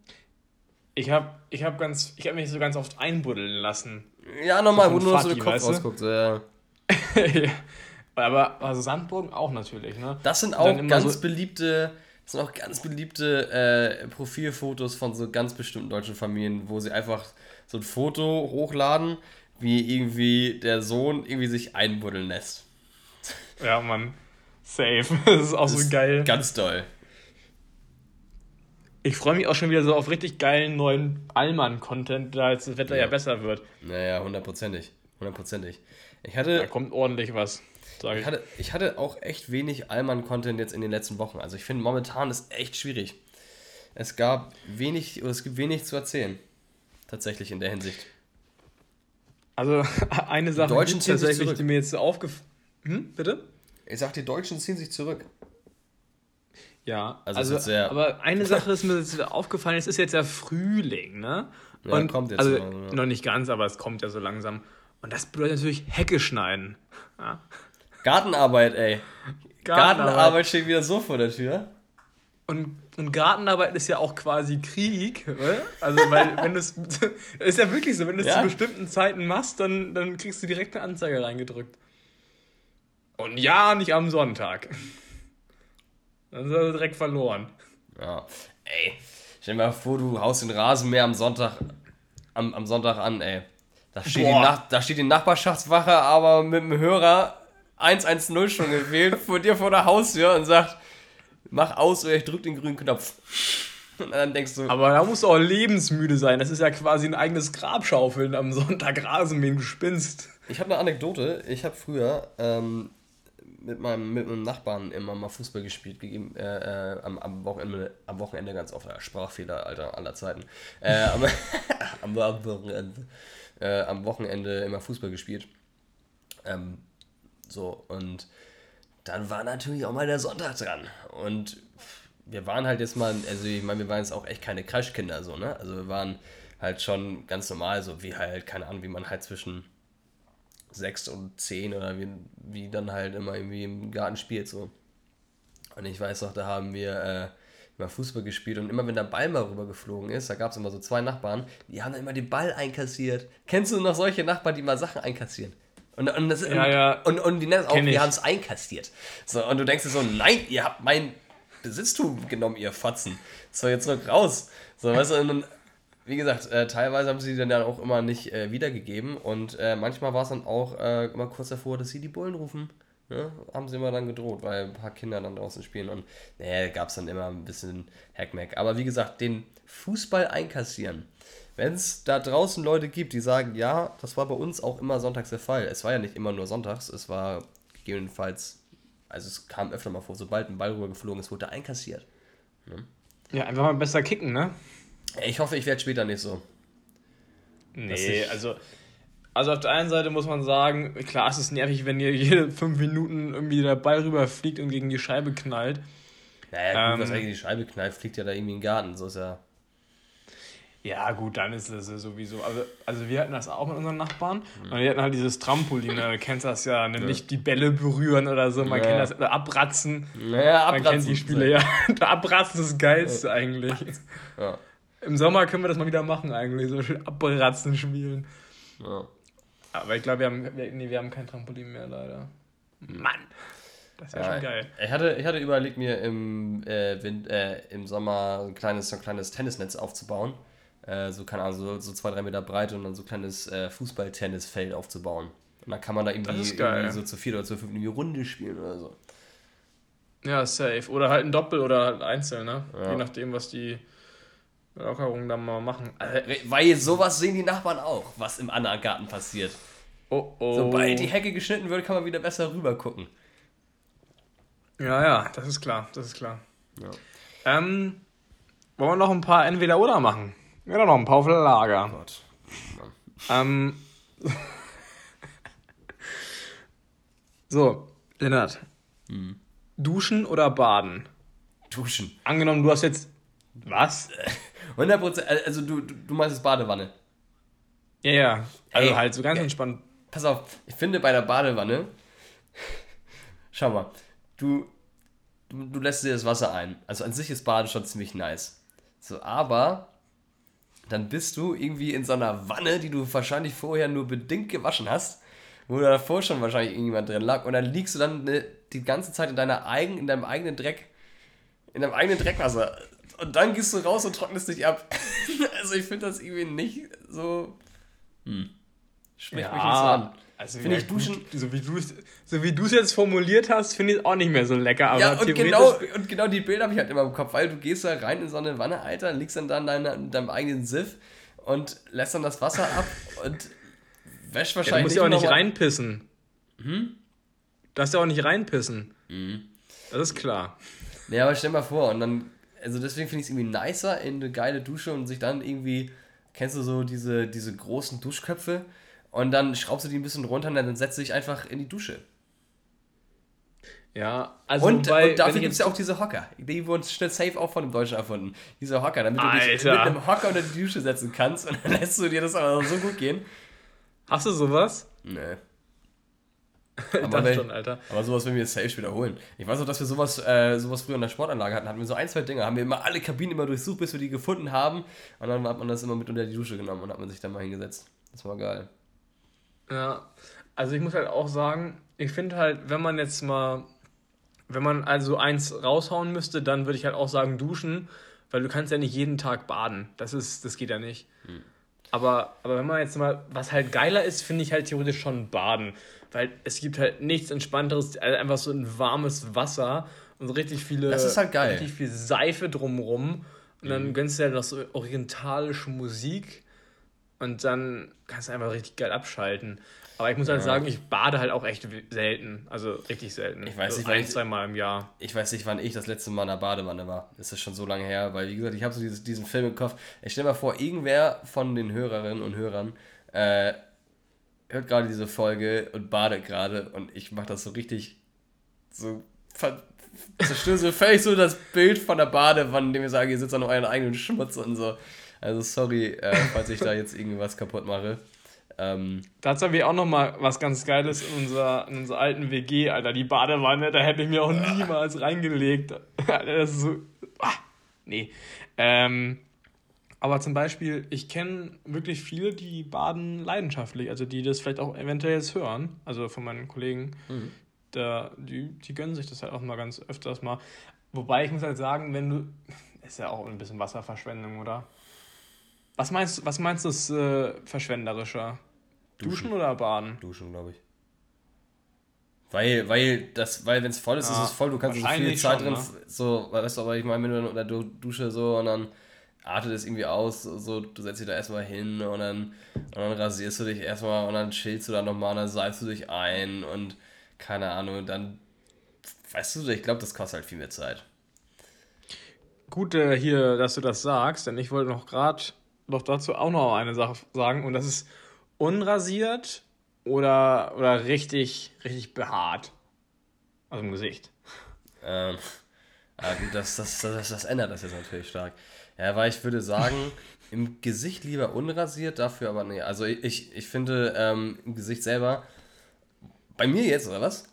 Ich habe ich hab ganz, ich habe mich so ganz oft einbuddeln lassen. Ja, nochmal, so wo nur so der Kopf rausguckt. Ja. ja. Aber also Sandburgen auch natürlich, ne? Das sind auch ganz so beliebte, das sind auch ganz beliebte äh, Profilfotos von so ganz bestimmten deutschen Familien, wo sie einfach so ein Foto hochladen, wie irgendwie der Sohn irgendwie sich einbuddeln lässt. Ja, Mann. Safe. Das ist auch das so geil. Ganz toll. Ich freue mich auch schon wieder so auf richtig geilen neuen Allmann-Content, da jetzt das Wetter ja, ja besser wird. Naja, hundertprozentig. Hundertprozentig. Ich hatte. Da kommt ordentlich was. Sag ich. Ich, hatte, ich hatte auch echt wenig Allmann-Content jetzt in den letzten Wochen. Also ich finde momentan ist echt schwierig. Es gab wenig, oder es gibt wenig zu erzählen. Tatsächlich in der Hinsicht. Also eine Sache, die, tatsächlich, die mir jetzt aufgefallen. Hm, bitte? Ich sag, die Deutschen ziehen sich zurück. Ja, also, also aber eine Sache ist mir jetzt aufgefallen, es ist jetzt ja Frühling, ne? Ja, und, kommt jetzt also, mal, ja. noch nicht ganz, aber es kommt ja so langsam. Und das bedeutet natürlich Hecke schneiden. Ja. Gartenarbeit, ey. Gartenarbeit. Gartenarbeit steht wieder so vor der Tür. Und, und Gartenarbeit ist ja auch quasi Krieg, oder? Also, weil, wenn du es. ist ja wirklich so, wenn du es zu bestimmten Zeiten machst, dann, dann kriegst du direkt eine Anzeige reingedrückt. Und ja, nicht am Sonntag. Dann ist er direkt verloren. Ja. Ey, stell dir mal vor, du haust den Rasenmäher am Sonntag, am, am Sonntag an, ey. Da steht, die Nach da steht die Nachbarschaftswache aber mit dem Hörer 110 schon gewählt vor dir vor der Haustür und sagt, mach aus oder ich drück den grünen Knopf. Und dann denkst du. Aber da musst du auch lebensmüde sein. Das ist ja quasi ein eigenes Grabschaufeln am Sonntag Rasenmähen, du spinnst. Ich habe eine Anekdote. Ich habe früher ähm, mit meinem, mit meinem Nachbarn immer mal Fußball gespielt, äh, äh, am, am, Wochenende, am Wochenende ganz oft, Sprachfehler Alter, aller Zeiten. Äh, am, am, Wochenende, äh, am Wochenende immer Fußball gespielt. Ähm, so, und dann war natürlich auch mal der Sonntag dran. Und wir waren halt jetzt mal, also ich meine, wir waren jetzt auch echt keine Crashkinder, so, ne? Also wir waren halt schon ganz normal, so wie halt, keine Ahnung, wie man halt zwischen sechs und zehn oder wie, wie dann halt immer irgendwie im Garten spielt so. Und ich weiß noch, da haben wir äh, immer Fußball gespielt und immer wenn der Ball mal rübergeflogen ist, da gab es immer so zwei Nachbarn, die haben dann immer den Ball einkassiert. Kennst du noch solche Nachbarn, die mal Sachen einkassieren? Und, und, das, ja, ja. und, und die nennen es auch, wir haben es einkassiert. So, und du denkst dir so, nein, ihr habt mein Besitztum genommen, ihr Fotzen. So, jetzt rück raus. So, weißt du, und, wie gesagt, äh, teilweise haben sie die dann auch immer nicht äh, wiedergegeben und äh, manchmal war es dann auch äh, immer kurz davor, dass sie die Bullen rufen. Ne? Haben sie immer dann gedroht, weil ein paar Kinder dann draußen spielen und naja, gab es dann immer ein bisschen Hackmack. Aber wie gesagt, den Fußball einkassieren. Wenn es da draußen Leute gibt, die sagen, ja, das war bei uns auch immer sonntags der Fall. Es war ja nicht immer nur sonntags, es war gegebenenfalls, also es kam öfter mal vor, sobald ein Ball rübergeflogen ist, wurde er einkassiert. Ne? Ja, einfach mal besser kicken, ne? Ich hoffe, ich werde später nicht so. Nee, also, also auf der einen Seite muss man sagen, klar, es ist nervig, wenn ihr jede fünf Minuten irgendwie der Ball rüberfliegt und gegen die Scheibe knallt. Naja, gut, ähm, was gegen die Scheibe knallt, fliegt ja da irgendwie in den Garten, so ist ja. Ja, gut, dann ist das sowieso. Also, also wir hatten das auch mit unseren Nachbarn. Mhm. Und wir hatten halt dieses Trampolin, ne? du kennst das ja, ne? nicht die Bälle berühren oder so, man ja. kennt das, oder abratzen. Naja, abratzen. Man kennt die Spiele, ja. abratzen ist das Geilste ja. eigentlich. Ja. Im Sommer können wir das mal wieder machen eigentlich, so schön abratzen spielen. Ja. Aber ich glaube, wir haben, wir, nee, wir haben kein Trampolin mehr, leider. Mann! Das wäre ja, schon geil. Ich hatte, ich hatte überlegt, mir im, äh, Wind, äh, im Sommer ein kleines, so ein kleines Tennisnetz aufzubauen. Äh, so, keine Ahnung, so, so zwei, drei Meter breit und dann so ein kleines äh, Fußball-Tennisfeld aufzubauen. Und dann kann man da irgendwie, irgendwie so zu vier oder zu fünf irgendwie Runde spielen oder so. Ja, safe. Oder halt ein Doppel oder halt einzeln, ne? Ja. Je nachdem, was die Lockerungen dann mal machen. Also, weil sowas sehen die Nachbarn auch, was im anderen Garten passiert. Oh oh. Sobald die Hecke geschnitten wird, kann man wieder besser rüber gucken. Ja, ja, das ist klar, das ist klar. Ja. Ähm, wollen wir noch ein paar Entweder-Oder machen? Ja, noch ein paar auf Lager. Oh Gott. Ähm, so, Lennart. Hm. Duschen oder baden? Duschen. Angenommen, du hast jetzt. Was? 100%. Also, du, du meinst es Badewanne. Ja, ja. Also, Ey, halt so ganz entspannt. Pass auf, ich finde bei der Badewanne. Schau mal, du, du, du lässt dir das Wasser ein. Also, an sich ist Baden schon ziemlich nice. So, aber dann bist du irgendwie in so einer Wanne, die du wahrscheinlich vorher nur bedingt gewaschen hast, wo davor schon wahrscheinlich irgendjemand drin lag und dann liegst du dann ne, die ganze Zeit in, deiner eigen, in deinem eigenen Dreck, in deinem eigenen Dreckwasser. Und dann gehst du raus und trocknest dich ab. also ich finde das irgendwie nicht so. Hm. Schmeckt ja, mich nicht so an. Also finde ich Duschen. Gut, so wie du es so wie es jetzt formuliert hast, finde ich es auch nicht mehr so lecker. Aber ja, und genau, und genau die Bilder habe ich halt immer im Kopf, weil du gehst da rein in so eine Wanne, Alter, liegst dann da in, deiner, in deinem eigenen Siff und lässt dann das Wasser ab und wäscht wahrscheinlich. Ja, du musst ja auch nicht reinpissen. Hm? Du darfst ja auch nicht reinpissen. Mhm. Das ist klar. Nee, aber stell mal vor, und dann, also deswegen finde ich es irgendwie nicer in eine geile Dusche und sich dann irgendwie, kennst du so diese, diese großen Duschköpfe? Und dann schraubst du die ein bisschen runter und dann setzt du dich einfach in die Dusche. Ja, also und, bei, und dafür gibt es ja auch diese Hocker. Die wurden schnell safe auch von dem Deutschen erfunden. Diese Hocker, damit du Alter. dich mit einem Hocker unter die Dusche setzen kannst und dann lässt du dir das aber so gut gehen. Hast du sowas? Nee. aber, schon, Alter. aber sowas will wir jetzt safe wiederholen. Ich weiß auch, dass wir sowas, äh, sowas früher in der Sportanlage hatten. Hatten wir so ein, zwei Dinge. Haben wir immer alle Kabinen immer durchsucht, bis wir die gefunden haben. Und dann hat man das immer mit unter die Dusche genommen und hat man sich dann mal hingesetzt. Das war geil. Ja, also ich muss halt auch sagen, ich finde halt, wenn man jetzt mal, wenn man also eins raushauen müsste, dann würde ich halt auch sagen duschen, weil du kannst ja nicht jeden Tag baden. Das ist, das geht ja nicht. Hm. Aber, aber wenn man jetzt mal, was halt geiler ist, finde ich halt theoretisch schon baden. Weil es gibt halt nichts Entspannteres, als einfach so ein warmes Wasser und so richtig viele. Das ist halt geil. Richtig viel Seife drumrum. Und dann mhm. gönnst du halt noch so orientalische Musik. Und dann kannst du einfach richtig geil abschalten. Aber ich muss halt ja. sagen, ich bade halt auch echt selten. Also richtig selten. Ich weiß also nicht, ein, zwei Mal im Jahr. Ich weiß nicht, wann ich das letzte Mal in der Badewanne war. Das ist schon so lange her, weil wie gesagt, ich habe so dieses, diesen Film im Kopf. Ich stelle mir vor, irgendwer von den Hörerinnen und Hörern äh, hört gerade diese Folge und badet gerade und ich mache das so richtig so zerstöre so völlig so das Bild von der Badewanne, indem ich sage, ihr sitzt an euren eigenen Schmutz und so. Also sorry, äh, falls ich da jetzt irgendwas kaputt mache. Ähm, Dazu haben wir auch noch mal was ganz Geiles in unserer, in unserer alten WG, Alter. Die Badewanne, da hätte ich mir auch niemals reingelegt. Alter, das ist so... Ah, nee. Ähm, aber zum Beispiel, ich kenne wirklich viele, die baden leidenschaftlich. Also die das vielleicht auch eventuell jetzt hören. Also von meinen Kollegen. Mhm. Da, die, die gönnen sich das halt auch mal ganz öfters mal. Wobei ich muss halt sagen, wenn du... Ist ja auch ein bisschen Wasserverschwendung, oder? Was meinst, was meinst du, ist äh, verschwenderischer? Duschen. Duschen oder baden? Duschen, glaube ich. Weil, weil, das, weil wenn es voll ist, ja, ist es voll, du kannst so viel Zeit schon, drin, ne? so, weißt du, aber ich meine, wenn du in der Dusche so und dann artet es irgendwie aus, so, du setzt dich da erstmal hin und dann, und dann rasierst du dich erstmal und dann chillst du da nochmal und dann salbst du dich ein und keine Ahnung, dann, weißt du, ich glaube, das kostet halt viel mehr Zeit. Gut äh, hier, dass du das sagst, denn ich wollte noch gerade doch dazu auch noch eine Sache sagen und das ist unrasiert oder, oder richtig, richtig behaart. Also im Gesicht. Ähm, das, das, das, das ändert das jetzt natürlich stark. Ja, weil ich würde sagen, im Gesicht lieber unrasiert, dafür aber nee. Also ich, ich finde ähm, im Gesicht selber, bei mir jetzt, oder was?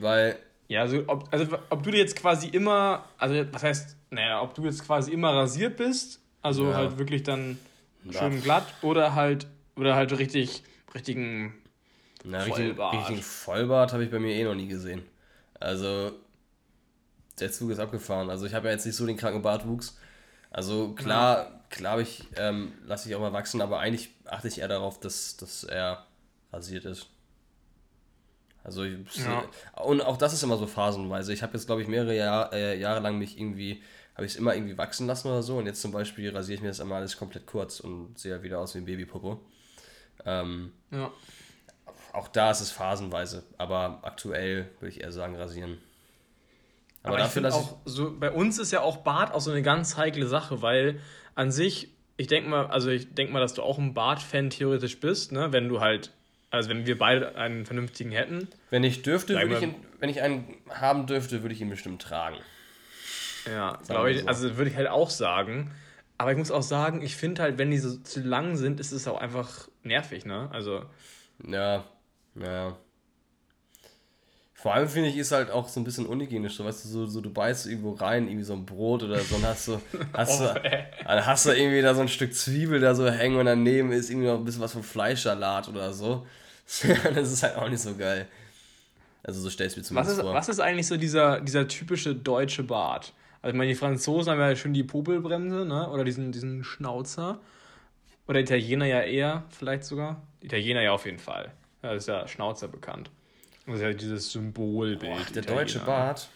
Weil. Ja, also ob, also ob du jetzt quasi immer, also was heißt, naja, ob du jetzt quasi immer rasiert bist, also ja. halt wirklich dann schön ja. glatt oder halt, oder halt richtig richtigen Na, Vollbart. Richtigen, richtigen Vollbart habe ich bei mir eh noch nie gesehen. Also, der Zug ist abgefahren. Also, ich habe ja jetzt nicht so den kranken Bartwuchs. Also, klar, ja. klar ich, ähm, lasse ich auch mal wachsen, aber eigentlich achte ich eher darauf, dass, dass er rasiert ist. Also, ich, ja. und auch das ist immer so phasenweise. Ich habe jetzt, glaube ich, mehrere Jahr, äh, Jahre lang mich irgendwie, habe ich es immer irgendwie wachsen lassen oder so. Und jetzt zum Beispiel rasiere ich mir das einmal alles komplett kurz und sehe halt wieder aus wie ein Babypopo. Ähm, ja. Auch da ist es phasenweise, aber aktuell würde ich eher sagen rasieren. Aber, aber dafür, dass auch so bei uns ist ja auch Bart auch so eine ganz heikle Sache, weil an sich, ich denke mal, also ich denke mal, dass du auch ein Bart-Fan theoretisch bist, ne, wenn du halt also wenn wir beide einen vernünftigen hätten. Wenn ich dürfte, würde ich ihn, wenn ich einen haben dürfte, würde ich ihn bestimmt tragen. Ja, glaube ich, so. also würde ich halt auch sagen. Aber ich muss auch sagen, ich finde halt, wenn die so zu lang sind, ist es auch einfach nervig, ne? Also. Ja, ja. Vor allem finde ich, ist halt auch so ein bisschen unhygienisch, so weißt du, so, so du beißt irgendwo rein, irgendwie so ein Brot oder so, und hast du, hast, oh, du, dann hast du irgendwie da so ein Stück Zwiebel da so hängen und daneben ist irgendwie noch ein bisschen was von Fleischsalat oder so. das ist halt auch nicht so geil. Also so stellst du mir zumindest was ist, vor. Was ist eigentlich so dieser, dieser typische deutsche Bart? Also ich meine, die Franzosen haben ja schon die Popelbremse, ne? Oder diesen, diesen Schnauzer. Oder Italiener ja eher, vielleicht sogar. Italiener ja auf jeden Fall. Ja, das ist ja Schnauzer bekannt. Das ist ja dieses Symbolbild. Boah, der deutsche Bart.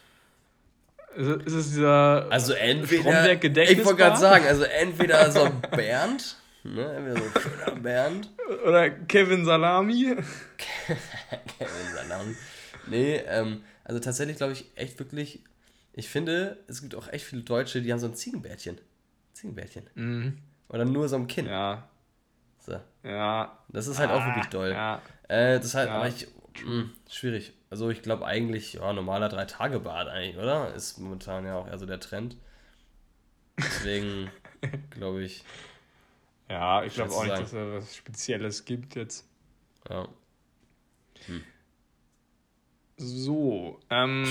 Ist, ist es dieser also entweder, Ich wollte gerade sagen, also entweder so Bernd, ne, entweder so ein schöner Bernd. Oder Kevin Salami. Kevin Salami. Nee, ähm, also tatsächlich glaube ich echt wirklich ich finde, es gibt auch echt viele Deutsche, die haben so ein Ziegenbärtchen. Ziegenbärtchen. Mhm. Oder nur so ein Kinn. Ja. So. Ja. Das ist halt ah, auch wirklich doll. Ja. Äh, das ist halt, ja. aber ich, hm, schwierig. Also ich glaube eigentlich, ja, normaler Drei-Tage-Bad eigentlich, oder? Ist momentan ja auch eher so der Trend. Deswegen glaube ich. Ja, ich glaube auch nicht, dass es was Spezielles gibt jetzt. Ja. Hm. So, ähm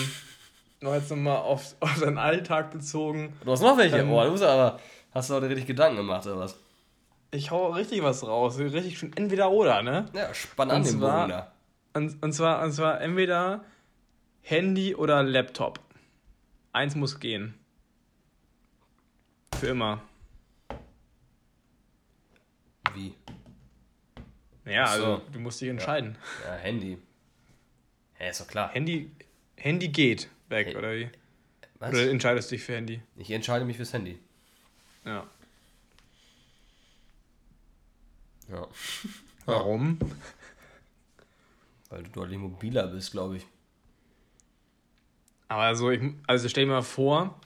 noch jetzt nochmal auf, auf deinen Alltag bezogen. Du hast noch welche? Ähm, Boah, du musst aber, hast du heute richtig Gedanken gemacht oder was? Ich hau richtig was raus. Richtig schon entweder oder, ne? Ja, spannend an dem Bogen da. Und, und, zwar, und zwar entweder Handy oder Laptop. Eins muss gehen. Für immer. Wie? Ja, so. also du musst dich entscheiden. Ja, ja Handy. Ja, ist doch klar. Handy, Handy geht weg, hey. oder wie? Was? Oder entscheidest du dich für Handy? Ich entscheide mich fürs Handy. Ja. Ja. Warum? Weil du deutlich mobiler bist, glaube ich. Aber also, ich, also stell dir mal vor,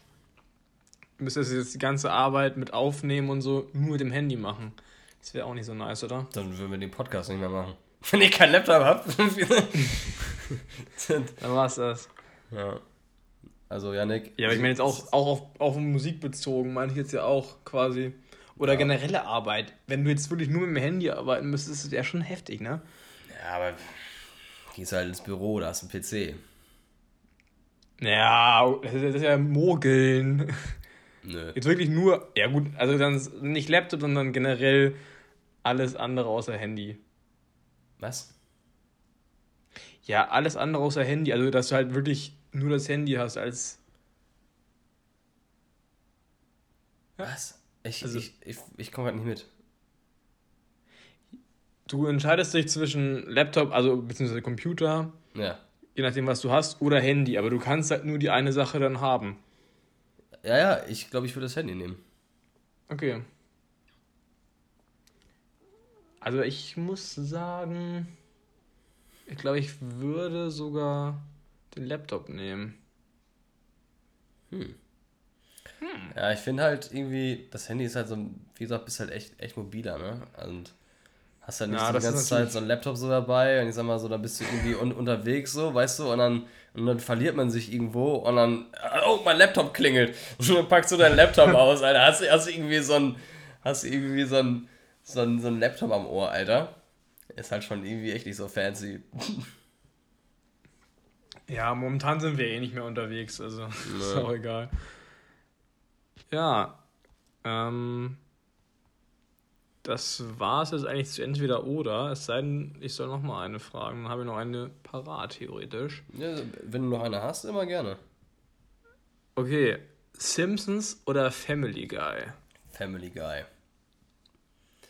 du müsstest jetzt die ganze Arbeit mit aufnehmen und so nur mit dem Handy machen. Das wäre auch nicht so nice, oder? Dann würden wir den Podcast nicht mehr machen. Wenn ihr keinen Laptop habt. dann war's das. Ja. Also, Janik. Ja, aber ich meine jetzt auch, auch auf, auf Musik bezogen, meine ich jetzt ja auch quasi. Oder ja. generelle Arbeit. Wenn du jetzt wirklich nur mit dem Handy arbeiten müsstest, ist das ja schon heftig, ne? Ja, aber gehst halt ins Büro, da hast du einen PC. Ja, das ist, ja Mogeln. Nö. Jetzt wirklich nur, ja gut, also dann nicht Laptop, sondern generell alles andere außer Handy. Was? Ja, alles andere außer Handy. Also, dass du halt wirklich nur das Handy hast als. Ja. Was? Ich, also, ich, ich, ich komme gerade nicht mit. Du entscheidest dich zwischen Laptop, also beziehungsweise Computer, ja. je nachdem, was du hast, oder Handy, aber du kannst halt nur die eine Sache dann haben. Ja, ja, ich glaube, ich würde das Handy nehmen. Okay. Also ich muss sagen, ich glaube, ich würde sogar den Laptop nehmen. Hm. Hm. Ja, ich finde halt irgendwie, das Handy ist halt so, wie gesagt, bist halt echt, echt mobiler, ne? Und hast halt nicht ja, so die ganze Zeit so ein Laptop so dabei und ich sag mal so, da bist du irgendwie un unterwegs so, weißt du, und dann, und dann verliert man sich irgendwo und dann, oh, mein Laptop klingelt. Und dann packst du deinen Laptop aus, Alter. Hast, hast du irgendwie so ein, hast du irgendwie so ein, so ein, so ein Laptop am Ohr, Alter. Ist halt schon irgendwie echt nicht so fancy. Ja, momentan sind wir eh nicht mehr unterwegs, also nee. ist auch egal. Ja, ähm, das war es jetzt eigentlich zu entweder oder. Es sei denn, ich soll noch mal eine fragen. Dann habe ich noch eine parat, theoretisch. Ja, wenn du noch eine hast, immer gerne. Okay, Simpsons oder Family Guy? Family Guy.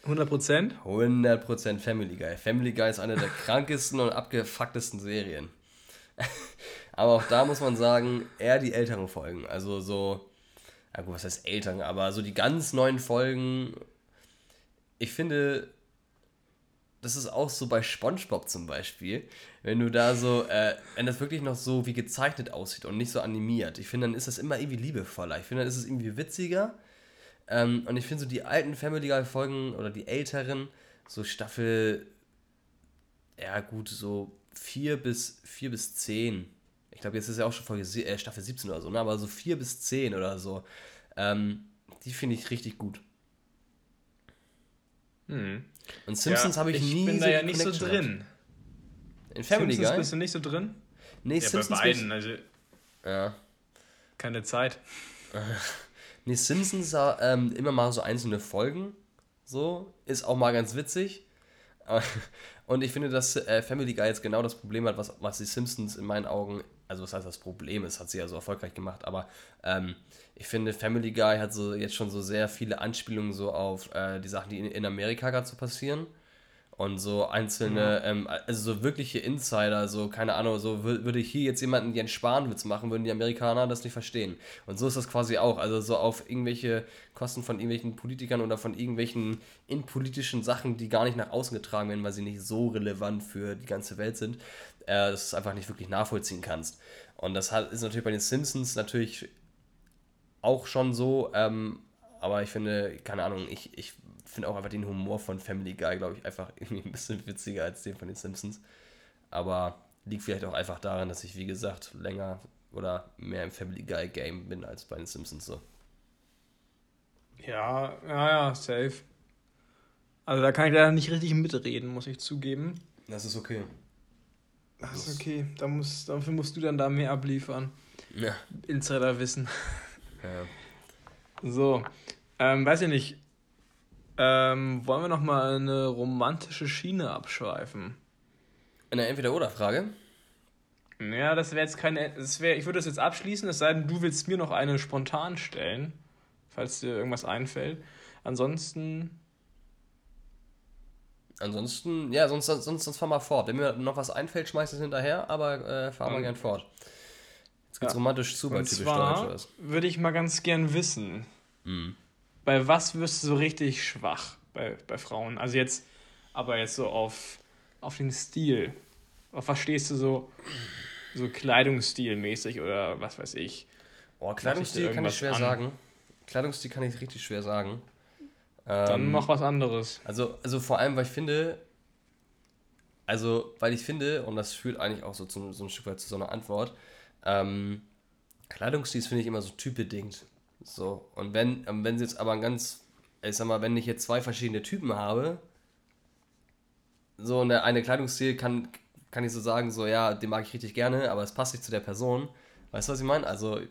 100%? 100% Family Guy. Family Guy ist eine der krankesten und abgefucktesten Serien. Aber auch da muss man sagen, eher die älteren Folgen. Also so, ja gut, was heißt älteren, aber so die ganz neuen Folgen ich finde, das ist auch so bei SpongeBob zum Beispiel, wenn du da so, äh, wenn das wirklich noch so wie gezeichnet aussieht und nicht so animiert. Ich finde, dann ist das immer irgendwie liebevoller. Ich finde, dann ist es irgendwie witziger. Ähm, und ich finde so die alten Family Guy Folgen oder die älteren, so Staffel, ja gut, so 4 bis, 4 bis 10. Ich glaube, jetzt ist ja auch schon Folge, äh, Staffel 17 oder so, ne? aber so 4 bis 10 oder so. Ähm, die finde ich richtig gut. Hm. Und Simpsons ja, habe ich, ich nie. Ich bin da ja nicht so drin. In Family Simpsons Guy? bist du nicht so drin? Nee, ja, Simpsons. Bei beiden, also. Ja. Keine Zeit. nee, Simpsons ähm, immer mal so einzelne Folgen. So. Ist auch mal ganz witzig. Und ich finde, dass äh, Family Guy jetzt genau das Problem hat, was, was die Simpsons in meinen Augen, also was heißt das Problem ist, hat sie ja so erfolgreich gemacht, aber ähm, ich finde, Family Guy hat so jetzt schon so sehr viele Anspielungen so auf äh, die Sachen, die in, in Amerika gerade so passieren. Und so einzelne, mhm. ähm, also so wirkliche Insider, so, keine Ahnung, so würde hier jetzt jemanden Jens Spahn-Witz machen, würden die Amerikaner das nicht verstehen. Und so ist das quasi auch. Also so auf irgendwelche Kosten von irgendwelchen Politikern oder von irgendwelchen innenpolitischen Sachen, die gar nicht nach außen getragen werden, weil sie nicht so relevant für die ganze Welt sind, äh, dass du es einfach nicht wirklich nachvollziehen kannst. Und das hat, ist natürlich bei den Simpsons natürlich auch schon so, ähm, aber ich finde, keine Ahnung, ich, ich finde auch einfach den Humor von Family Guy, glaube ich, einfach irgendwie ein bisschen witziger als den von den Simpsons. Aber liegt vielleicht auch einfach daran, dass ich, wie gesagt, länger oder mehr im Family Guy Game bin als bei den Simpsons so. Ja, ja, ja, safe. Also da kann ich leider nicht richtig mitreden, muss ich zugeben. Das ist okay. Das ist okay. Da muss, dafür musst du dann da mehr abliefern. Ja. Insiderwissen. Ja. So, ähm, weiß ich nicht. Ähm, wollen wir noch mal eine romantische Schiene abschweifen? Eine Entweder-Oder-Frage? Ja, das wäre jetzt keine. Das wär, ich würde das jetzt abschließen, es sei denn, du willst mir noch eine spontan stellen, falls dir irgendwas einfällt. Ansonsten. Ansonsten, ja, sonst, sonst, sonst fahren wir fort. Wenn mir noch was einfällt, schmeiß es hinterher, aber äh, fahren wir gern fort. Jetzt geht's ja. romantisch zu bei typisch Deutsch. Würde ich mal ganz gern wissen. Mhm. Bei was wirst du so richtig schwach bei, bei Frauen? Also jetzt, aber jetzt so auf, auf den Stil. Auf was stehst du so, so Kleidungsstilmäßig oder was weiß ich? Oh, Kleidungsstil kann ich schwer an? sagen. Kleidungsstil kann ich richtig schwer sagen. Dann ähm, mach was anderes. Also, also vor allem, weil ich finde, also, weil ich finde, und das führt eigentlich auch so, zu, so ein Stück weit zu so einer Antwort, ähm, Kleidungsstil finde ich immer so typbedingt. So, und wenn, ähm, wenn sie jetzt aber ein ganz, ich sag mal, wenn ich jetzt zwei verschiedene Typen habe, so eine, eine Kleidungsstil kann, kann ich so sagen, so ja, den mag ich richtig gerne, aber es passt nicht zu der Person. Weißt du, was ich meine? Also,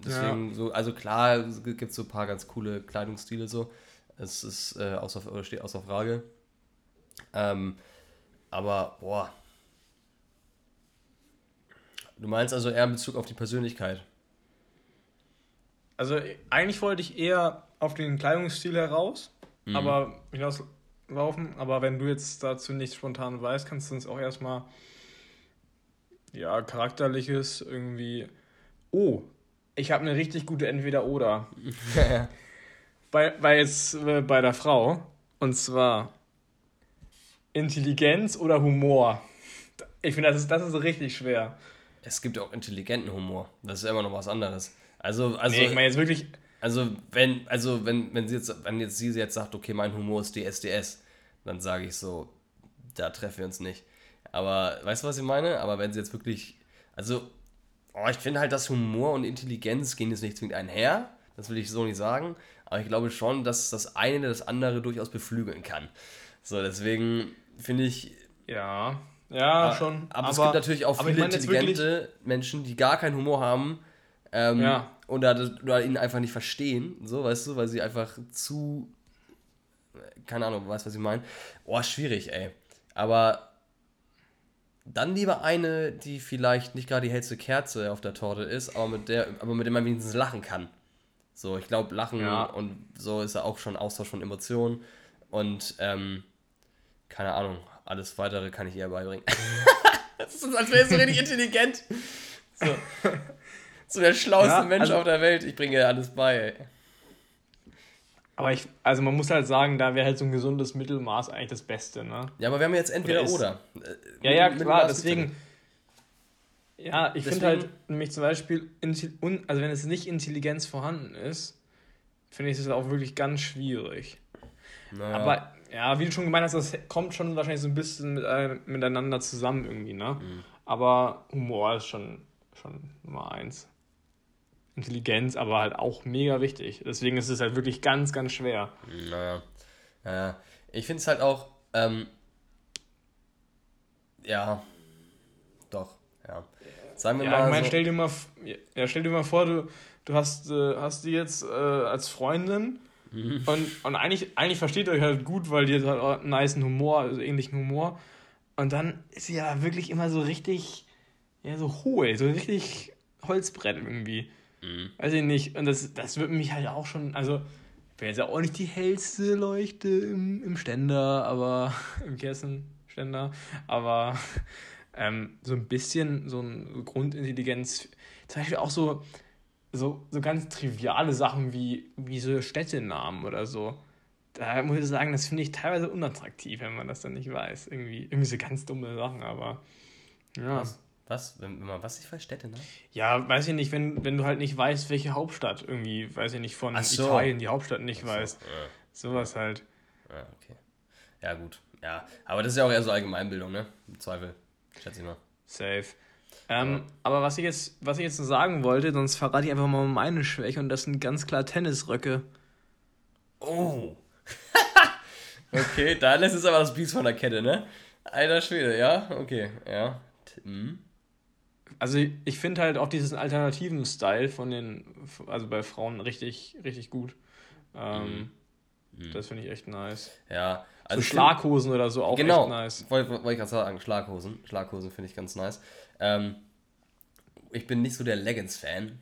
deswegen, ja. so, also klar, es gibt so ein paar ganz coole Kleidungsstile so. Es ist äh, außer, steht außer Frage. Ähm, aber, boah, Du meinst also eher in Bezug auf die Persönlichkeit? Also eigentlich wollte ich eher auf den Kleidungsstil heraus, mhm. aber hinauslaufen. Aber wenn du jetzt dazu nicht spontan weißt, kannst du uns auch erstmal ja, charakterliches irgendwie. Oh, ich habe eine richtig gute Entweder-Oder. bei, bei, jetzt, äh, bei der Frau. Und zwar Intelligenz oder Humor. Ich finde, das ist, das ist richtig schwer. Es gibt auch intelligenten Humor. Das ist immer noch was anderes. Also, also. Nee, ich meine jetzt wirklich. Also, wenn, also wenn, wenn sie jetzt, wenn jetzt sie jetzt sagt, okay, mein Humor ist DSDS, dann sage ich so, da treffen wir uns nicht. Aber weißt du, was ich meine? Aber wenn sie jetzt wirklich. Also, oh, ich finde halt, dass Humor und Intelligenz gehen jetzt nicht zwingend einher. Das will ich so nicht sagen. Aber ich glaube schon, dass das eine das andere durchaus beflügeln kann. So, deswegen finde ich. Ja, ja, aber, schon. Aber, aber, es gibt natürlich auch viele intelligente Menschen, die gar keinen Humor haben. Ähm, ja. oder, oder ihn einfach nicht verstehen, so, weißt du, weil sie einfach zu. Keine Ahnung, weißt du, was ich meine? Oh, schwierig, ey. Aber dann lieber eine, die vielleicht nicht gerade die hellste Kerze auf der Torte ist, aber mit der, aber mit der man wenigstens lachen kann. So, ich glaube, Lachen ja. und so ist ja auch schon Austausch von Emotionen. Und ähm, keine Ahnung, alles weitere kann ich eher beibringen. das ist, als wäre so richtig intelligent. So. so der schlauste ja, Mensch also, auf der Welt. Ich bringe dir alles bei, ey. Aber ich, also man muss halt sagen, da wäre halt so ein gesundes Mittelmaß eigentlich das Beste, ne? Ja, aber wir haben jetzt entweder oder. oder. Ja, ja, klar, deswegen. Ja, ich finde halt nämlich zum Beispiel, also wenn es nicht Intelligenz vorhanden ist, finde ich es auch wirklich ganz schwierig. Naja. Aber ja, wie du schon gemeint hast, das kommt schon wahrscheinlich so ein bisschen mit, äh, miteinander zusammen irgendwie, ne? Mhm. Aber Humor ist schon, schon Nummer eins. Intelligenz, aber halt auch mega wichtig. Deswegen ist es halt wirklich ganz, ganz schwer. Naja. naja. Ich finde es halt auch, ähm, ja, doch, ja. Sagen wir ja, mal. Ich meine, so stell dir mal, ja, stell dir mal vor, du, du hast, äh, hast die jetzt äh, als Freundin mhm. und, und eigentlich, eigentlich versteht ihr euch halt gut, weil die hat halt einen nice Humor, also ähnlichen Humor. Und dann ist sie ja wirklich immer so richtig, ja, so hohl, so richtig Holzbrett irgendwie. Mhm. Weiß ich nicht. Und das, das wird mich halt auch schon, also ich bin jetzt ja auch nicht die hellste Leuchte im, im Ständer, aber im Kerzenständer, aber ähm, so ein bisschen so eine Grundintelligenz, zum Beispiel auch so, so, so ganz triviale Sachen wie, wie so Städtenamen oder so. Da muss ich sagen, das finde ich teilweise unattraktiv, wenn man das dann nicht weiß. Irgendwie, irgendwie so ganz dumme Sachen, aber ja. Was? Was? Wenn, wenn man was nicht weiß, Städte, ne? Ja, weiß ich nicht, wenn, wenn du halt nicht weißt, welche Hauptstadt irgendwie, weiß ich nicht, von so. Italien die Hauptstadt nicht so, weißt. Ja. Sowas halt. Ja, okay. Ja, gut. Ja, aber das ist ja auch eher so Allgemeinbildung, ne? Im Zweifel. Schätze ich mal. Safe. Ähm, ja. Aber was ich, jetzt, was ich jetzt noch sagen wollte, sonst verrate ich einfach mal meine Schwäche und das sind ganz klar Tennisröcke. Oh. okay, dann ist es aber das Biest von der Kette, ne? Alter Schwede, ja? Okay, ja. Hm also ich finde halt auch diesen alternativen Style von den, also bei Frauen richtig, richtig gut. Ähm, mhm. Das finde ich echt nice. Ja. Also so Schlaghosen oder so auch genau, echt nice. Wollte wollt ich gerade sagen, Schlaghosen. Schlaghosen finde ich ganz nice. Ähm, ich bin nicht so der Leggings-Fan.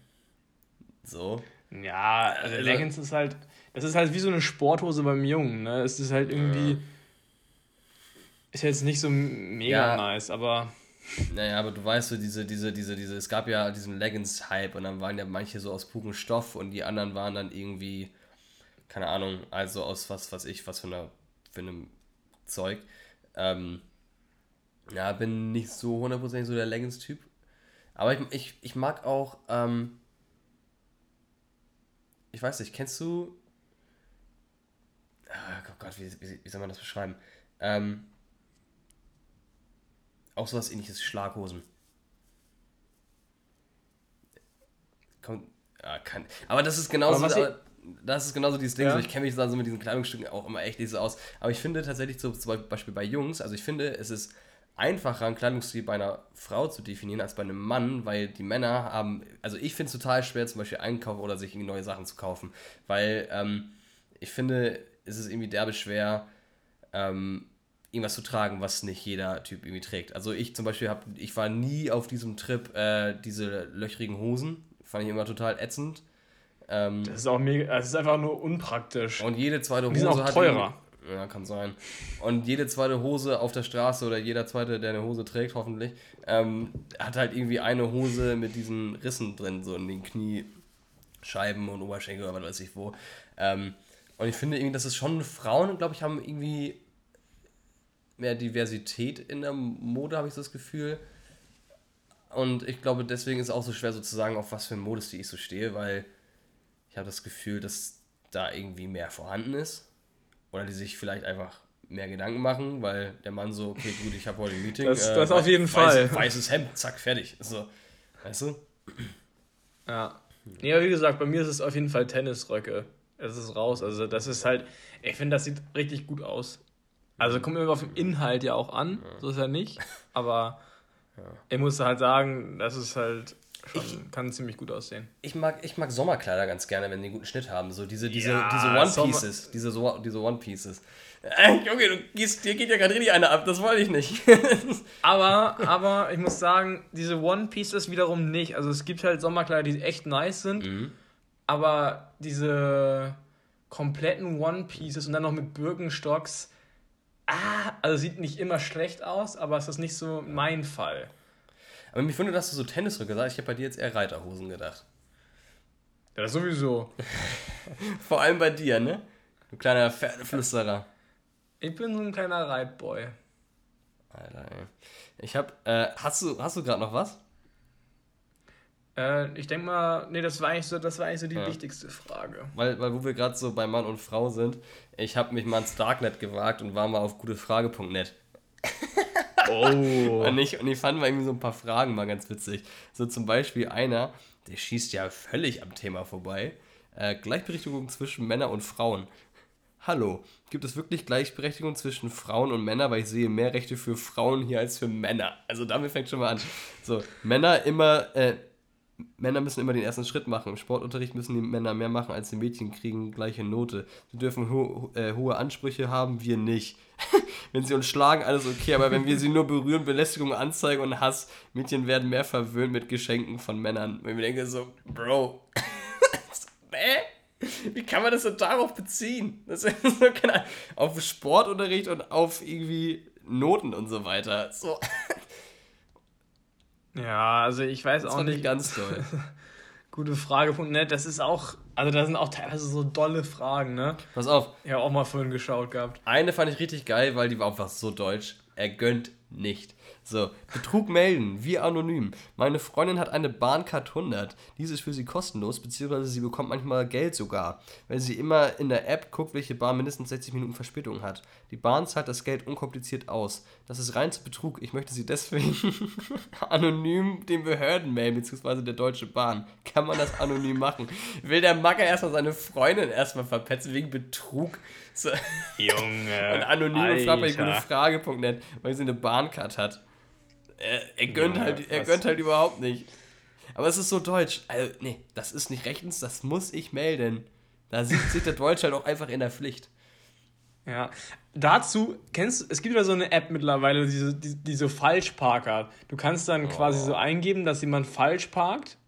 So. Ja, also Leggings ist halt, das ist halt wie so eine Sporthose beim Jungen, ne? Es ist halt irgendwie, ja. ist jetzt nicht so mega ja. nice, aber naja, aber du weißt so, diese, diese, diese, diese, es gab ja diesen Leggings-Hype und dann waren ja manche so aus purem Stoff und die anderen waren dann irgendwie, keine Ahnung, also aus was, was ich, was für, einer, für einem Zeug. Ähm, ja, bin nicht so hundertprozentig so der Leggings-Typ. Aber ich, ich, ich mag auch, ähm, ich weiß nicht, kennst du, oh Gott, wie, wie, wie soll man das beschreiben? Ähm, auch sowas ähnliches Schlaghosen. Kommt, ja, kann. Aber das ist genauso. Aber das ist genauso dieses Ding. Ja. So, ich kenne mich also mit diesen Kleidungsstücken auch immer echt nicht so aus. Aber ich finde tatsächlich so, zum Beispiel bei Jungs, also ich finde, es ist einfacher, einen Kleidungsstil bei einer Frau zu definieren als bei einem Mann, weil die Männer haben, also ich finde es total schwer, zum Beispiel einkaufen oder sich neue Sachen zu kaufen, weil ähm, ich finde, es ist irgendwie derbe schwer, ähm, irgendwas zu tragen, was nicht jeder Typ irgendwie trägt. Also ich zum Beispiel habe, ich war nie auf diesem Trip äh, diese löchrigen Hosen, fand ich immer total ätzend. Ähm, das ist auch mega, es ist einfach nur unpraktisch. Und jede zweite Hose. Die sind auch teurer. Ja, kann sein. Und jede zweite Hose auf der Straße oder jeder zweite, der eine Hose trägt, hoffentlich, ähm, hat halt irgendwie eine Hose mit diesen Rissen drin, so in den Kniescheiben und Oberschenkel oder was weiß ich wo. Ähm, und ich finde irgendwie, dass es schon Frauen, glaube ich, haben irgendwie mehr Diversität in der Mode, habe ich so das Gefühl. Und ich glaube, deswegen ist es auch so schwer so zu sagen, auf was für einen Modestil ich so stehe, weil ich habe das Gefühl, dass da irgendwie mehr vorhanden ist. Oder die sich vielleicht einfach mehr Gedanken machen, weil der Mann so, okay, gut, ich habe heute ein Meeting. Das, äh, das auf jeden weiß, Fall. Weißes Hemd, zack, fertig. So, weißt du? Ja. Ja, wie gesagt, bei mir ist es auf jeden Fall Tennisröcke. Es ist raus. Also, das ist halt, ich finde, das sieht richtig gut aus. Also, kommt immer auf den Inhalt ja auch an, so ist ja nicht. Aber ja. ich muss halt sagen, das ist halt schon, ich, kann ziemlich gut aussehen. Ich mag, ich mag Sommerkleider ganz gerne, wenn die einen guten Schnitt haben. So diese, diese, ja, diese One-Pieces. Diese, so, diese One-Pieces. Äh, Junge, du gehst, dir geht ja gerade richtig einer ab, das wollte ich nicht. aber, aber ich muss sagen, diese One-Pieces wiederum nicht. Also es gibt halt Sommerkleider, die echt nice sind. Mhm. Aber diese kompletten One-Pieces und dann noch mit Birkenstocks, ah, also sieht nicht immer schlecht aus, aber es ist nicht so mein Fall. Aber mich wundert, dass du so Tennisrücke sagst. Ich habe bei dir jetzt eher Reiterhosen gedacht. Ja, sowieso. Vor allem bei dir, ne? Du kleiner Pferdeflüsterer. Ich bin so ein kleiner Reitboy. Alter, ey. Ich hab, äh, hast du, hast du gerade noch was? Äh, ich denke mal, nee, das war eigentlich so, das war eigentlich so die ja. wichtigste Frage. Weil, weil wo wir gerade so bei Mann und Frau sind, ich habe mich mal ins Darknet gewagt und war mal auf gutefrage.net. Oh. und, ich, und ich fand mal irgendwie so ein paar Fragen mal ganz witzig. So zum Beispiel einer, der schießt ja völlig am Thema vorbei. Äh, Gleichberechtigung zwischen Männern und Frauen. Hallo, gibt es wirklich Gleichberechtigung zwischen Frauen und Männern? Weil ich sehe mehr Rechte für Frauen hier als für Männer. Also damit fängt schon mal an. So, Männer immer, äh, Männer müssen immer den ersten Schritt machen. Im Sportunterricht müssen die Männer mehr machen als die Mädchen, kriegen gleiche Note. Sie dürfen ho äh, hohe Ansprüche haben, wir nicht. wenn sie uns schlagen, alles okay, aber wenn wir sie nur berühren, Belästigung, Anzeige und Hass, Mädchen werden mehr verwöhnt mit Geschenken von Männern. Wenn wir denken so, Bro? Wie kann man das so darauf beziehen? Das ist so, keine auf Sportunterricht und auf irgendwie Noten und so weiter. So. Ja, also ich weiß das auch nicht. ganz toll. Gute Frage.net, das ist auch, also da sind auch teilweise so dolle Fragen, ne? Pass auf. Ich habe auch mal vorhin geschaut gehabt. Eine fand ich richtig geil, weil die war einfach so deutsch. Er gönnt nicht. So, Betrug melden, wie anonym. Meine Freundin hat eine Bahncard 100. Dies ist für sie kostenlos, beziehungsweise sie bekommt manchmal Geld sogar, weil sie immer in der App guckt, welche Bahn mindestens 60 Minuten Verspätung hat. Die Bahn zahlt das Geld unkompliziert aus. Das ist rein zu Betrug. Ich möchte sie deswegen anonym den Behörden melden, beziehungsweise der Deutsche Bahn. Kann man das anonym machen? Will der Macker erstmal seine Freundin erstmal verpetzen wegen Betrug? So. Junge. Und anonym und fragt bei gute Frage.net, weil sie eine Bahncard hat. Er, er gönnt, ja, halt, er gönnt halt überhaupt nicht. Aber es ist so deutsch. Also, nee, das ist nicht rechtens, das muss ich melden. Da sieht sich der Deutsch halt auch einfach in der Pflicht. Ja, dazu, kennst du, es gibt ja so eine App mittlerweile, diese, die, die so Falschparker. Du kannst dann oh. quasi so eingeben, dass jemand falsch parkt.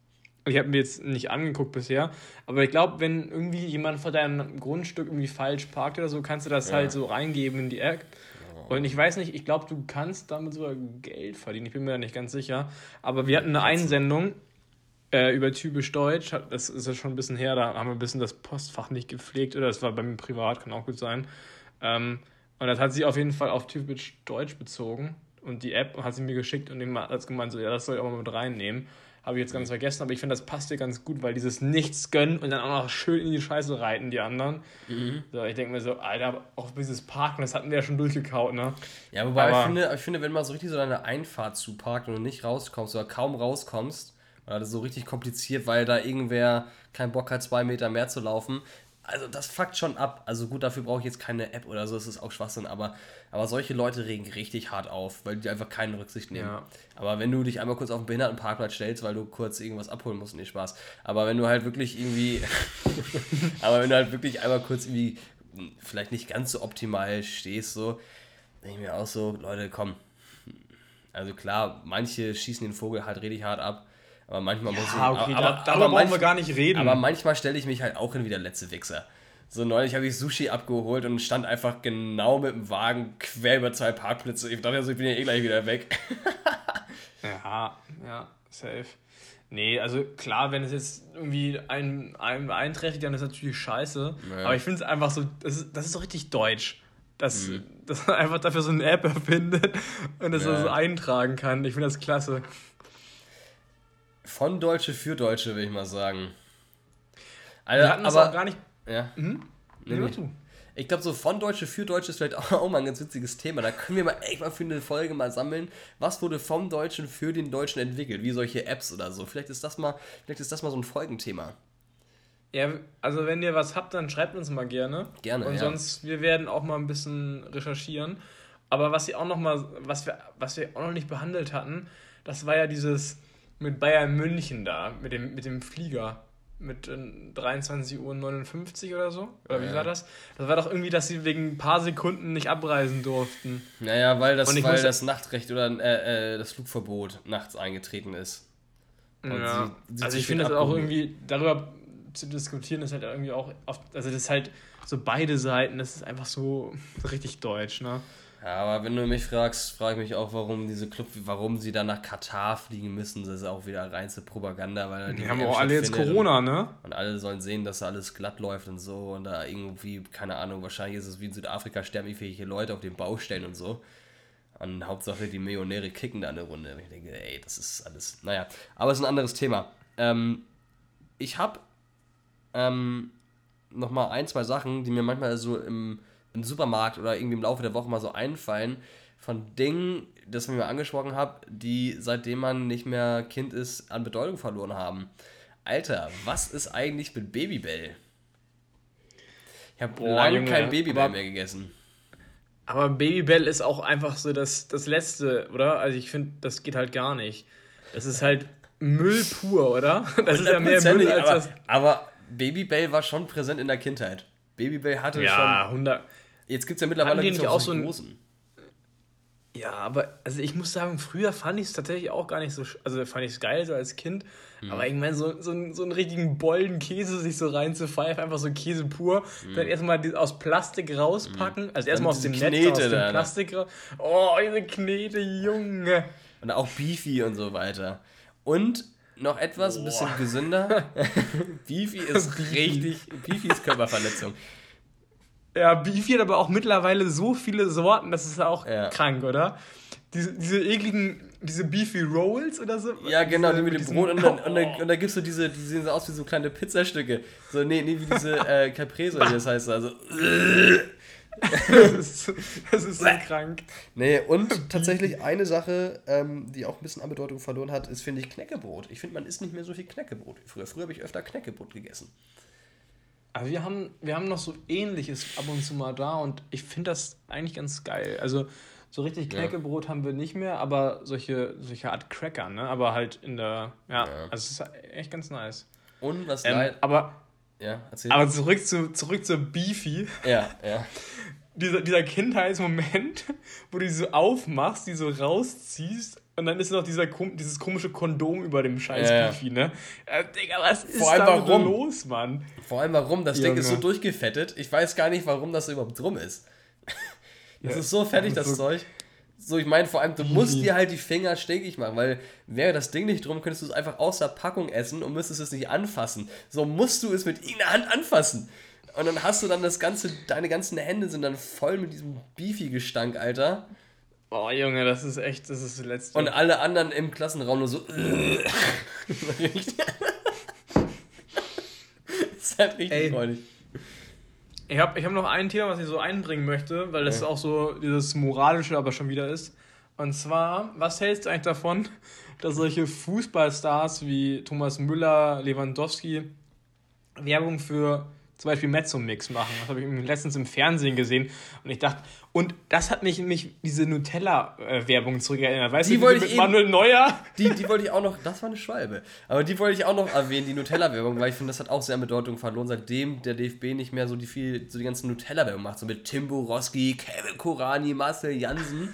Ich habe mir jetzt nicht angeguckt bisher, aber ich glaube, wenn irgendwie jemand vor deinem Grundstück irgendwie falsch parkt oder so, kannst du das ja. halt so reingeben in die App. Und ich weiß nicht, ich glaube, du kannst damit sogar Geld verdienen. Ich bin mir da nicht ganz sicher. Aber wir hatten eine Einsendung äh, über typisch Deutsch. Das ist ja schon ein bisschen her. Da haben wir ein bisschen das Postfach nicht gepflegt. Oder das war bei mir privat, kann auch gut sein. Ähm, und das hat sie auf jeden Fall auf typisch Deutsch bezogen. Und die App hat sie mir geschickt und hat gemeint, so, ja, das soll ich auch mal mit reinnehmen. Habe ich jetzt ganz vergessen, aber ich finde, das passt dir ganz gut, weil dieses Nichts gönnen und dann auch noch schön in die Scheiße reiten, die anderen. Mhm. So, ich denke mir so, Alter, auch dieses Parken, das hatten wir ja schon durchgekaut, ne? Ja, wobei aber ich finde, ich finde, wenn man so richtig so deine Einfahrt zuparkt und du nicht rauskommst oder kaum rauskommst, das ist so richtig kompliziert, weil da irgendwer keinen Bock hat, zwei Meter mehr zu laufen, also das fuckt schon ab. Also gut, dafür brauche ich jetzt keine App oder so, das ist auch Schwachsinn, aber, aber solche Leute regen richtig hart auf, weil die einfach keine Rücksicht nehmen. Ja. Aber wenn du dich einmal kurz auf den Behindertenparkplatz stellst, weil du kurz irgendwas abholen musst, nicht Spaß. Aber wenn du halt wirklich irgendwie, aber wenn du halt wirklich einmal kurz irgendwie vielleicht nicht ganz so optimal stehst, so, denke ich mir auch so, Leute, komm. Also klar, manche schießen den Vogel halt richtig hart ab, Aber manchmal Ja, muss ich. okay, aber, da- aber, darüber aber brauchen wir gar nicht reden. Aber manchmal stelle ich mich halt auch hin wie der letzte Wichser. So neulich habe ich Sushi abgeholt und stand einfach genau mit dem Wagen quer über zwei Parkplätze. Ich dachte, also, ich bin ja eh gleich wieder weg. Ja, ja, safe. Nee, also klar, wenn es jetzt irgendwie einen, einen beeinträchtigt, dann ist das natürlich scheiße. Ja. Aber ich finde es einfach so, das ist, das ist so richtig deutsch. Dass, Mhm. dass man einfach dafür so eine App erfindet und das Ja. so eintragen kann. Ich finde das klasse. Von Deutsche für Deutsche, würde ich mal sagen. Wir Also, hatten das aber, auch gar nicht. ja. Mhm. Nee, Nee, nee. Ich glaube, so von Deutsche für Deutsche ist vielleicht auch, mal ein ganz witziges Thema. Da können wir mal echt mal für eine Folge mal sammeln, was wurde vom Deutschen für den Deutschen entwickelt, wie solche Apps oder so. Vielleicht ist das mal, vielleicht ist das mal so ein Folgenthema. Ja, also wenn ihr was habt, dann schreibt uns mal gerne. Gerne, Und ja. sonst, wir werden auch mal ein bisschen recherchieren. Aber was ihr auch noch mal, was wir, was wir auch noch nicht behandelt hatten, das war ja dieses mit Bayern München da, mit dem, mit dem Flieger. Mit äh, 23.59 Uhr oder so? Oder wie Ja. war das? Das war doch irgendwie, dass sie wegen ein paar Sekunden nicht abreisen durften. Naja, weil das, weil das Nachtrecht oder äh, äh, das Flugverbot nachts eingetreten ist. Und Ja. sie- sie also ich finde das auch irgendwie, darüber zu diskutieren, ist halt irgendwie auch oft, also das ist halt so beide Seiten, das ist einfach so, richtig deutsch, ne? Ja, aber wenn du mich fragst, frage ich mich auch, warum diese Club, warum sie dann nach Katar fliegen müssen. Das ist auch wieder reinste Propaganda, weil Die die haben auch alle jetzt Corona, ne? Und, und alle sollen sehen, dass da alles glatt läuft und so. Und da irgendwie, keine Ahnung, wahrscheinlich ist es wie in Südafrika, sterben irgendwelche Leute auf den Baustellen und so. Und Hauptsache die Millionäre kicken da eine Runde. Und ich denke, ey, das ist alles. Naja, aber es ist ein anderes Thema. Ähm, ich habe ähm, nochmal ein, zwei Sachen, die mir manchmal so im, im Supermarkt oder irgendwie im Laufe der Woche mal so einfallen, von Dingen, das ich mir angesprochen habe, die seitdem man nicht mehr Kind ist, an Bedeutung verloren haben. Alter, was ist eigentlich mit Babybell? Ich habe lange Junge, kein Babybell mehr gegessen. Aber Babybell ist auch einfach so das, das Letzte, oder? Also ich finde, das geht halt gar nicht. Das ist halt Müll pur, oder? Das ist ja mehr Müll als aber, das. aber Babybell war schon präsent in der Kindheit. Babybell hatte Ja, schon. 100. Jetzt gibt es ja mittlerweile gibt's auch auch so einen ein- großen. Ja, aber also ich muss sagen, früher fand ich es tatsächlich auch gar nicht so, also fand ich es geil so als Kind, Hm. aber ich meine, so, so, einen- so einen richtigen Bollen Käse sich so reinzupfeifen, einfach so Käse pur, dann erstmal aus Plastik rauspacken, also erstmal aus dem Netz, Knete aus dem ne? Plastik raus. Oh, diese Knete, Junge. Und auch Beefy und so weiter. Und noch etwas, ein bisschen gesünder. Beefy ist richtig. Beefy ist Körperverletzung. Ja, Beefy hat aber auch mittlerweile so viele Sorten, das ist auch Ja. krank, oder? Diese, diese ekligen, diese Beefy Rolls oder so. Ja, genau, diese, die mit dem Brot. Und dann, und, dann, und dann gibst du diese, die sehen so aus wie so kleine Pizzastücke. So, nee, nee, wie diese äh, Caprese, wie das heißt. Also, das, ist, das ist so krank. nee, und tatsächlich eine Sache, ähm, die auch ein bisschen an Bedeutung verloren hat, ist, finde ich, Knäckebrot. Ich finde, man isst nicht mehr so viel Knäckebrot wie früher. Früher habe ich öfter Knäckebrot gegessen. Aber wir haben, wir haben noch so ähnliches ab und zu mal da und ich finde das eigentlich ganz geil. Also so richtig Ja. Knäckebrot haben wir nicht mehr, aber solche, solche Art Cracker, ne? Aber halt in der, ja, Ja. also es ist echt ganz nice. Und was Ähm, aber, Ja, erzähl. aber zurück zu, zurück zur Beefy. ja, ja. dieser, dieser Kindheitsmoment, wo du die so aufmachst, die so rausziehst und dann ist noch dieser, dieses komische Kondom über dem scheiß Ja, ja. Beefy, ne? Äh, Digga, was ist Vor allem da warum? los, Mann? Vor allem warum, das Ding ist so durchgefettet. Ich weiß gar nicht, warum das überhaupt drum ist. Das Ja, ist so fertig, das so- Zeug. So, ich meine, vor allem, du musst dir halt die Finger stinkig machen, weil wäre das Ding nicht drum, könntest du es einfach aus der Packung essen und müsstest es nicht anfassen. So musst du es mit irgendeiner Hand anfassen. Und dann hast du dann das ganze, deine ganzen Hände sind dann voll mit diesem Beefy-Gestank, Alter. Oh, Junge, das ist echt, das ist das Letzte. Und alle anderen im Klassenraum nur so. das ist halt richtig Ey. freudig. Ich habe ich hab noch ein Thema, was ich so einbringen möchte, weil das Ja. auch so dieses moralische aber schon wieder ist. Und zwar, was hältst du eigentlich davon, dass solche Fußballstars wie Thomas Müller, Lewandowski Werbung für zum Beispiel Mezzomix machen? Das habe ich letztens im Fernsehen gesehen und ich dachte, und das hat mich nämlich diese Nutella-Werbung zurückerinnert. Weißt Die du, wollte ich mit eben- Manuel Neuer? Die, die wollte ich auch noch, das war eine Schwalbe, aber die wollte ich auch noch erwähnen, die Nutella-Werbung, weil ich finde, das hat auch sehr an Bedeutung verloren, seitdem der DFB nicht mehr so die viel, so die ganzen Nutella-Werbung macht, so mit Tim Borowski, Kevin Korani, Marcel Jansen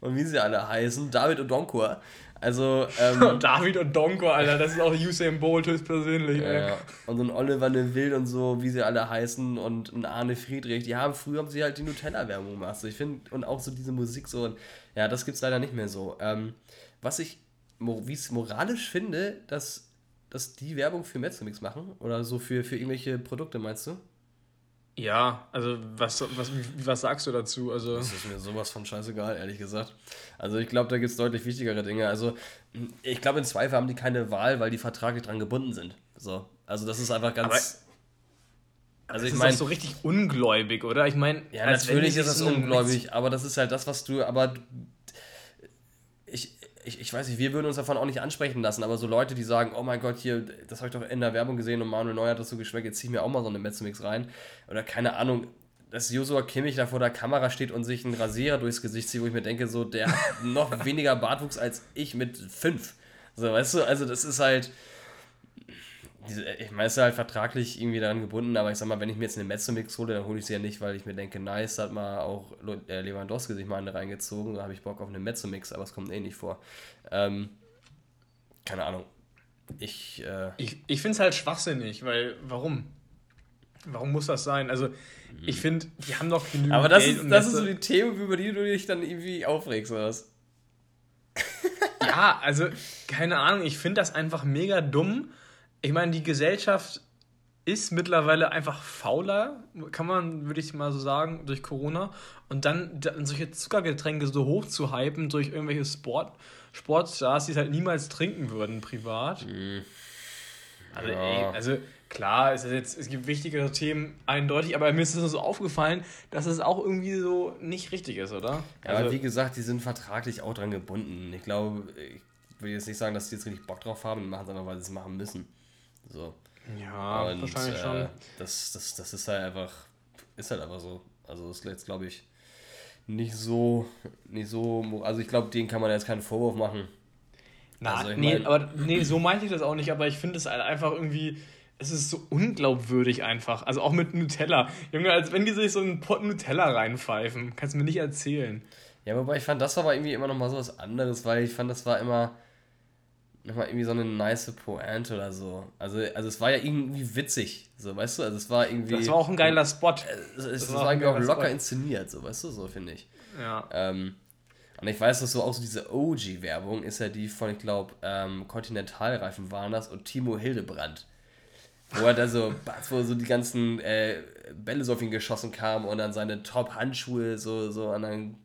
und wie sie alle heißen, David Odonkor. Also, ähm, David und Donko, Alter, das ist auch Usain Bolt höchstpersönlich. Ja, ja. Und so ein Oliver Neville und so, wie sie alle heißen und ein Arne Friedrich, die haben früher haben sie halt die Nutella-Werbung gemacht. So, ich finde, und auch so diese Musik so, und, ja, das gibt's leider nicht mehr so. Ähm, was ich, wie es moralisch finde, dass, dass die Werbung für Metzgemix machen oder so für, für irgendwelche Produkte, meinst du? Ja, also was, was, was sagst du dazu? Also das ist mir sowas von scheißegal, ehrlich gesagt. Also ich glaube, da gibt es deutlich wichtigere Dinge. Also ich glaube, in Zweifel haben die keine Wahl, weil die vertraglich dran gebunden sind. So. Also das ist einfach ganz. Aber also ich meine, so richtig ungläubig, oder? Ich meine, ja, natürlich ist das ungläubig, aber das ist halt das, was du, aber ich, ich, weiß nicht, wir würden uns davon auch nicht ansprechen lassen, aber so Leute, die sagen, oh mein Gott, hier, das habe ich doch in der Werbung gesehen und Manuel Neuer hat das so geschmeckt, jetzt ziehe ich mir auch mal so eine Metzmix rein. Oder keine Ahnung, dass Josua Kimmich da vor der Kamera steht und sich einen Rasierer durchs Gesicht zieht, wo ich mir denke, so, der hat noch weniger Bartwuchs als ich mit fünf. So, weißt du, also das ist halt, ich meine, es ist halt vertraglich irgendwie daran gebunden, aber ich sag mal, wenn ich mir jetzt eine Mezzomix hole, dann hole ich sie ja nicht, weil ich mir denke, nice, da hat mal auch äh, Lewandowski sich mal eine reingezogen, da habe ich Bock auf eine Mezzomix, aber es kommt eh nicht vor. Ähm, keine Ahnung. Ich, äh, ich, ich finde es halt schwachsinnig, weil, warum? Warum muss das sein? Also, ich finde, die haben doch genügend. Aber das, Geld ist, das ist so die Themen, über die du dich dann irgendwie aufregst, oder was? ja, also, keine Ahnung, ich finde das einfach mega dumm ich meine, die Gesellschaft ist mittlerweile einfach fauler, kann man, würde ich mal so sagen, durch Corona. Und dann, dann solche Zuckergetränke so hoch zu hypen durch irgendwelche Sport, Sportstars, die es halt niemals trinken würden, privat. Mhm. Also, ja. ey, also klar, es, jetzt, es gibt wichtigere Themen eindeutig, aber mir ist es so aufgefallen, dass es auch irgendwie so nicht richtig ist, oder? Ja, also, aber wie gesagt, die sind vertraglich auch dran gebunden. Ich glaube, ich will jetzt nicht sagen, dass die jetzt richtig Bock drauf haben, die machen es einfach, weil sie es machen müssen. So. Ja, und, wahrscheinlich äh, schon. Das, das, das ist halt einfach, ist halt einfach so. Also ist jetzt, glaube ich, nicht so, nicht so, also ich glaube, denen kann man jetzt keinen Vorwurf machen. Na, also, nee, mein, aber nee, so meinte ich das auch nicht, aber ich finde es halt einfach irgendwie, es ist so unglaubwürdig einfach. Also auch mit Nutella. Junge, als wenn die sich so einen Pot Nutella reinpfeifen. Kannst du mir nicht erzählen. Ja, wobei ich fand, das war aber irgendwie immer noch mal so was anderes, weil ich fand, das war immer, nochmal irgendwie so eine nice Pointe oder so. Also, also es war ja irgendwie witzig, so, weißt du? Also es war irgendwie. Das war auch ein geiler Spot. Es, es, das war, war irgendwie auch locker Spot. inszeniert, so, weißt du, so finde ich. Ja. Ähm, und ich weiß, dass so auch so diese OG-Werbung ist ja die von, ich glaube, ähm, Continentalreifen waren das und Timo Hildebrand. Wo er da so, wo so die ganzen äh, Bälle so auf ihn geschossen kamen und dann seine Top-Handschuhe so, so an einen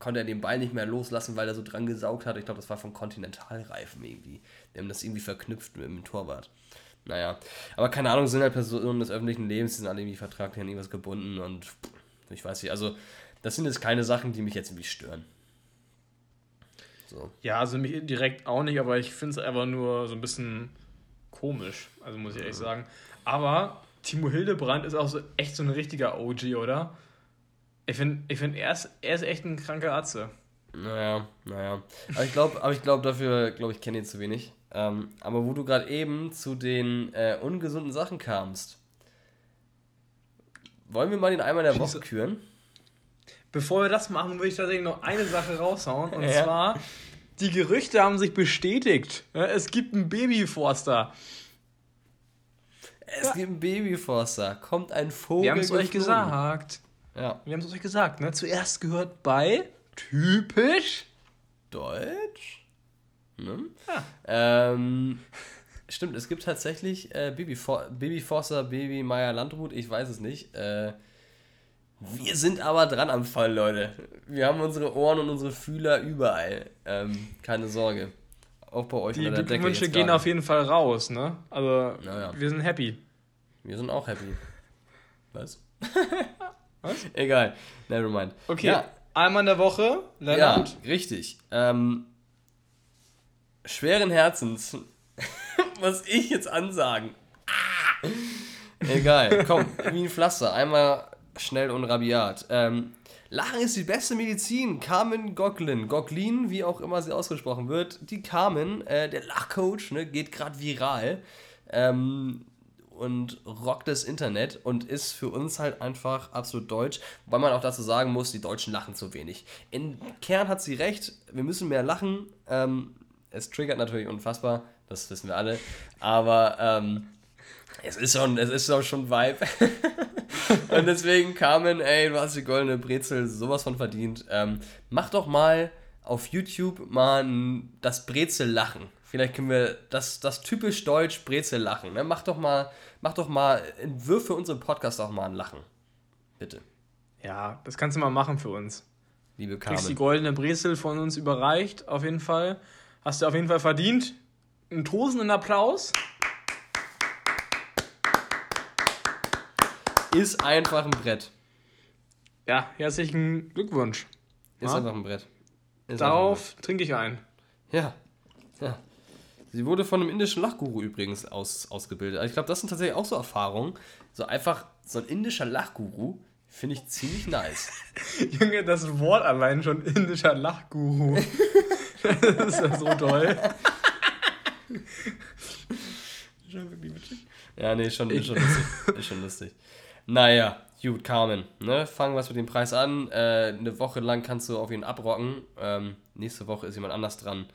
konnte er den Ball nicht mehr loslassen, weil er so dran gesaugt hat. Ich glaube, das war vom Kontinentalreifen irgendwie. Die haben das irgendwie verknüpft mit dem Torwart. Naja, aber keine Ahnung, sind halt Personen des öffentlichen Lebens, die sind alle irgendwie vertraglich an irgendwas gebunden und ich weiß nicht, also das sind jetzt keine Sachen, die mich jetzt irgendwie stören. So. Ja, also mich direkt auch nicht, aber ich finde es einfach nur so ein bisschen komisch, also muss ich ehrlich sagen. Aber Timo Hildebrand ist auch so echt so ein richtiger OG, oder? Ich finde, ich find, er, ist, er ist echt ein kranker Atze. Naja, naja. Aber ich glaube, aber ich glaube, dafür, glaube ich, kenne ihn zu wenig. Ähm, aber wo du gerade eben zu den äh, ungesunden Sachen kamst, wollen wir mal den Eimer der Woche küren? Bevor wir das machen, würde ich tatsächlich noch eine Sache raushauen. Und ja. zwar, die Gerüchte haben sich bestätigt. Es gibt einen Babyforster. Es ja. gibt einen Babyforster. Kommt ein Vogel. Wir haben es euch gesagt. Ja. Wir haben es euch gesagt, ne? Zuerst gehört bei typisch Deutsch. Ne? Ja. Ähm, stimmt, es gibt tatsächlich äh, Baby, For Baby Forster, Baby Meier Landrut, ich weiß es nicht. Äh, wir sind aber dran am Fall, Leute. Wir haben unsere Ohren und unsere Fühler überall. Ähm, keine Sorge. Auch bei euch Die Glückwünsche gehen auf jeden Fall raus, ne? Also, naja. wir sind happy. Wir sind auch happy. Was? Was? Egal, nevermind. Okay, ja. einmal in der Woche, Lennart. Ja, richtig. Ähm, schweren Herzens muss ich jetzt ansagen. Ah. Egal, komm, wie ein Pflaster. Einmal schnell und rabiat. Ähm, Lachen ist die beste Medizin. Carmen Goglin, Goglin, wie auch immer sie ausgesprochen wird. Die Carmen, äh, der Lachcoach, ne, geht gerade viral. Ähm, und rockt das Internet und ist für uns halt einfach absolut deutsch, weil man auch dazu sagen muss, die Deutschen lachen zu wenig. In Kern hat sie recht, wir müssen mehr lachen. Ähm, es triggert natürlich unfassbar, das wissen wir alle, aber ähm, es ist schon, es ist auch schon Vibe. und deswegen, Carmen, ey, du hast die goldene Brezel sowas von verdient. Ähm, mach doch mal auf YouTube mal das Brezel-Lachen. Vielleicht können wir das, das typisch deutsch Brezel-Lachen. Ne? Mach doch mal, mach doch mal, entwürfe unseren Podcast auch mal ein Lachen. Bitte. Ja, das kannst du mal machen für uns. Liebe Carmen. Du kriegst die goldene Brezel von uns überreicht, auf jeden Fall. Hast du auf jeden Fall verdient. Einen tosenden Applaus. Ist einfach ein Brett. Ja, herzlichen Glückwunsch. Ist ja? einfach ein Brett. Ist Darauf trinke ich ein. Ja. Ja. Sie wurde von einem indischen Lachguru übrigens aus, ausgebildet. Also ich glaube, das sind tatsächlich auch so Erfahrungen. So einfach so ein indischer Lachguru finde ich ziemlich nice. Junge, das Wort allein schon indischer Lachguru. das ist ja so toll. schon wirklich witzig. Ja, nee, schon, ist schon lustig. Ist schon lustig. Naja, gut, Carmen. Ne? Fangen wir mit dem Preis an. Äh, eine Woche lang kannst du auf ihn abrocken. Ähm, nächste Woche ist jemand anders dran.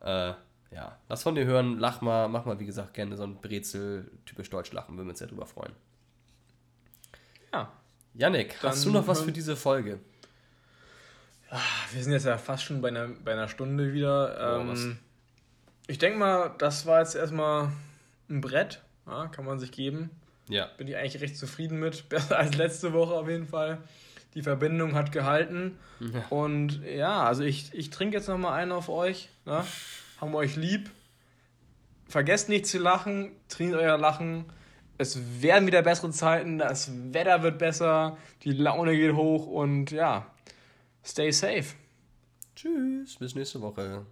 Äh, ja, lass von dir hören. Lach mal, mach mal, wie gesagt, gerne so ein Brezel, typisch deutsch lachen. Würden wir uns sehr drüber freuen. Ja. Yannick, hast du noch was für diese Folge? Ah, wir sind jetzt ja fast schon bei einer, bei einer Stunde wieder. Oh, ähm, ich denke mal, das war jetzt erstmal ein Brett. Ja, kann man sich geben. Ja. Bin ich eigentlich recht zufrieden mit. Besser als letzte Woche auf jeden Fall. Die Verbindung hat gehalten. Ja. Und ja, also ich, ich trinke jetzt nochmal einen auf euch. Ne? Haben euch lieb. Vergesst nicht zu lachen. Trinkt euer Lachen. Es werden wieder bessere Zeiten. Das Wetter wird besser. Die Laune geht hoch. Und ja, stay safe. Tschüss. Bis nächste Woche.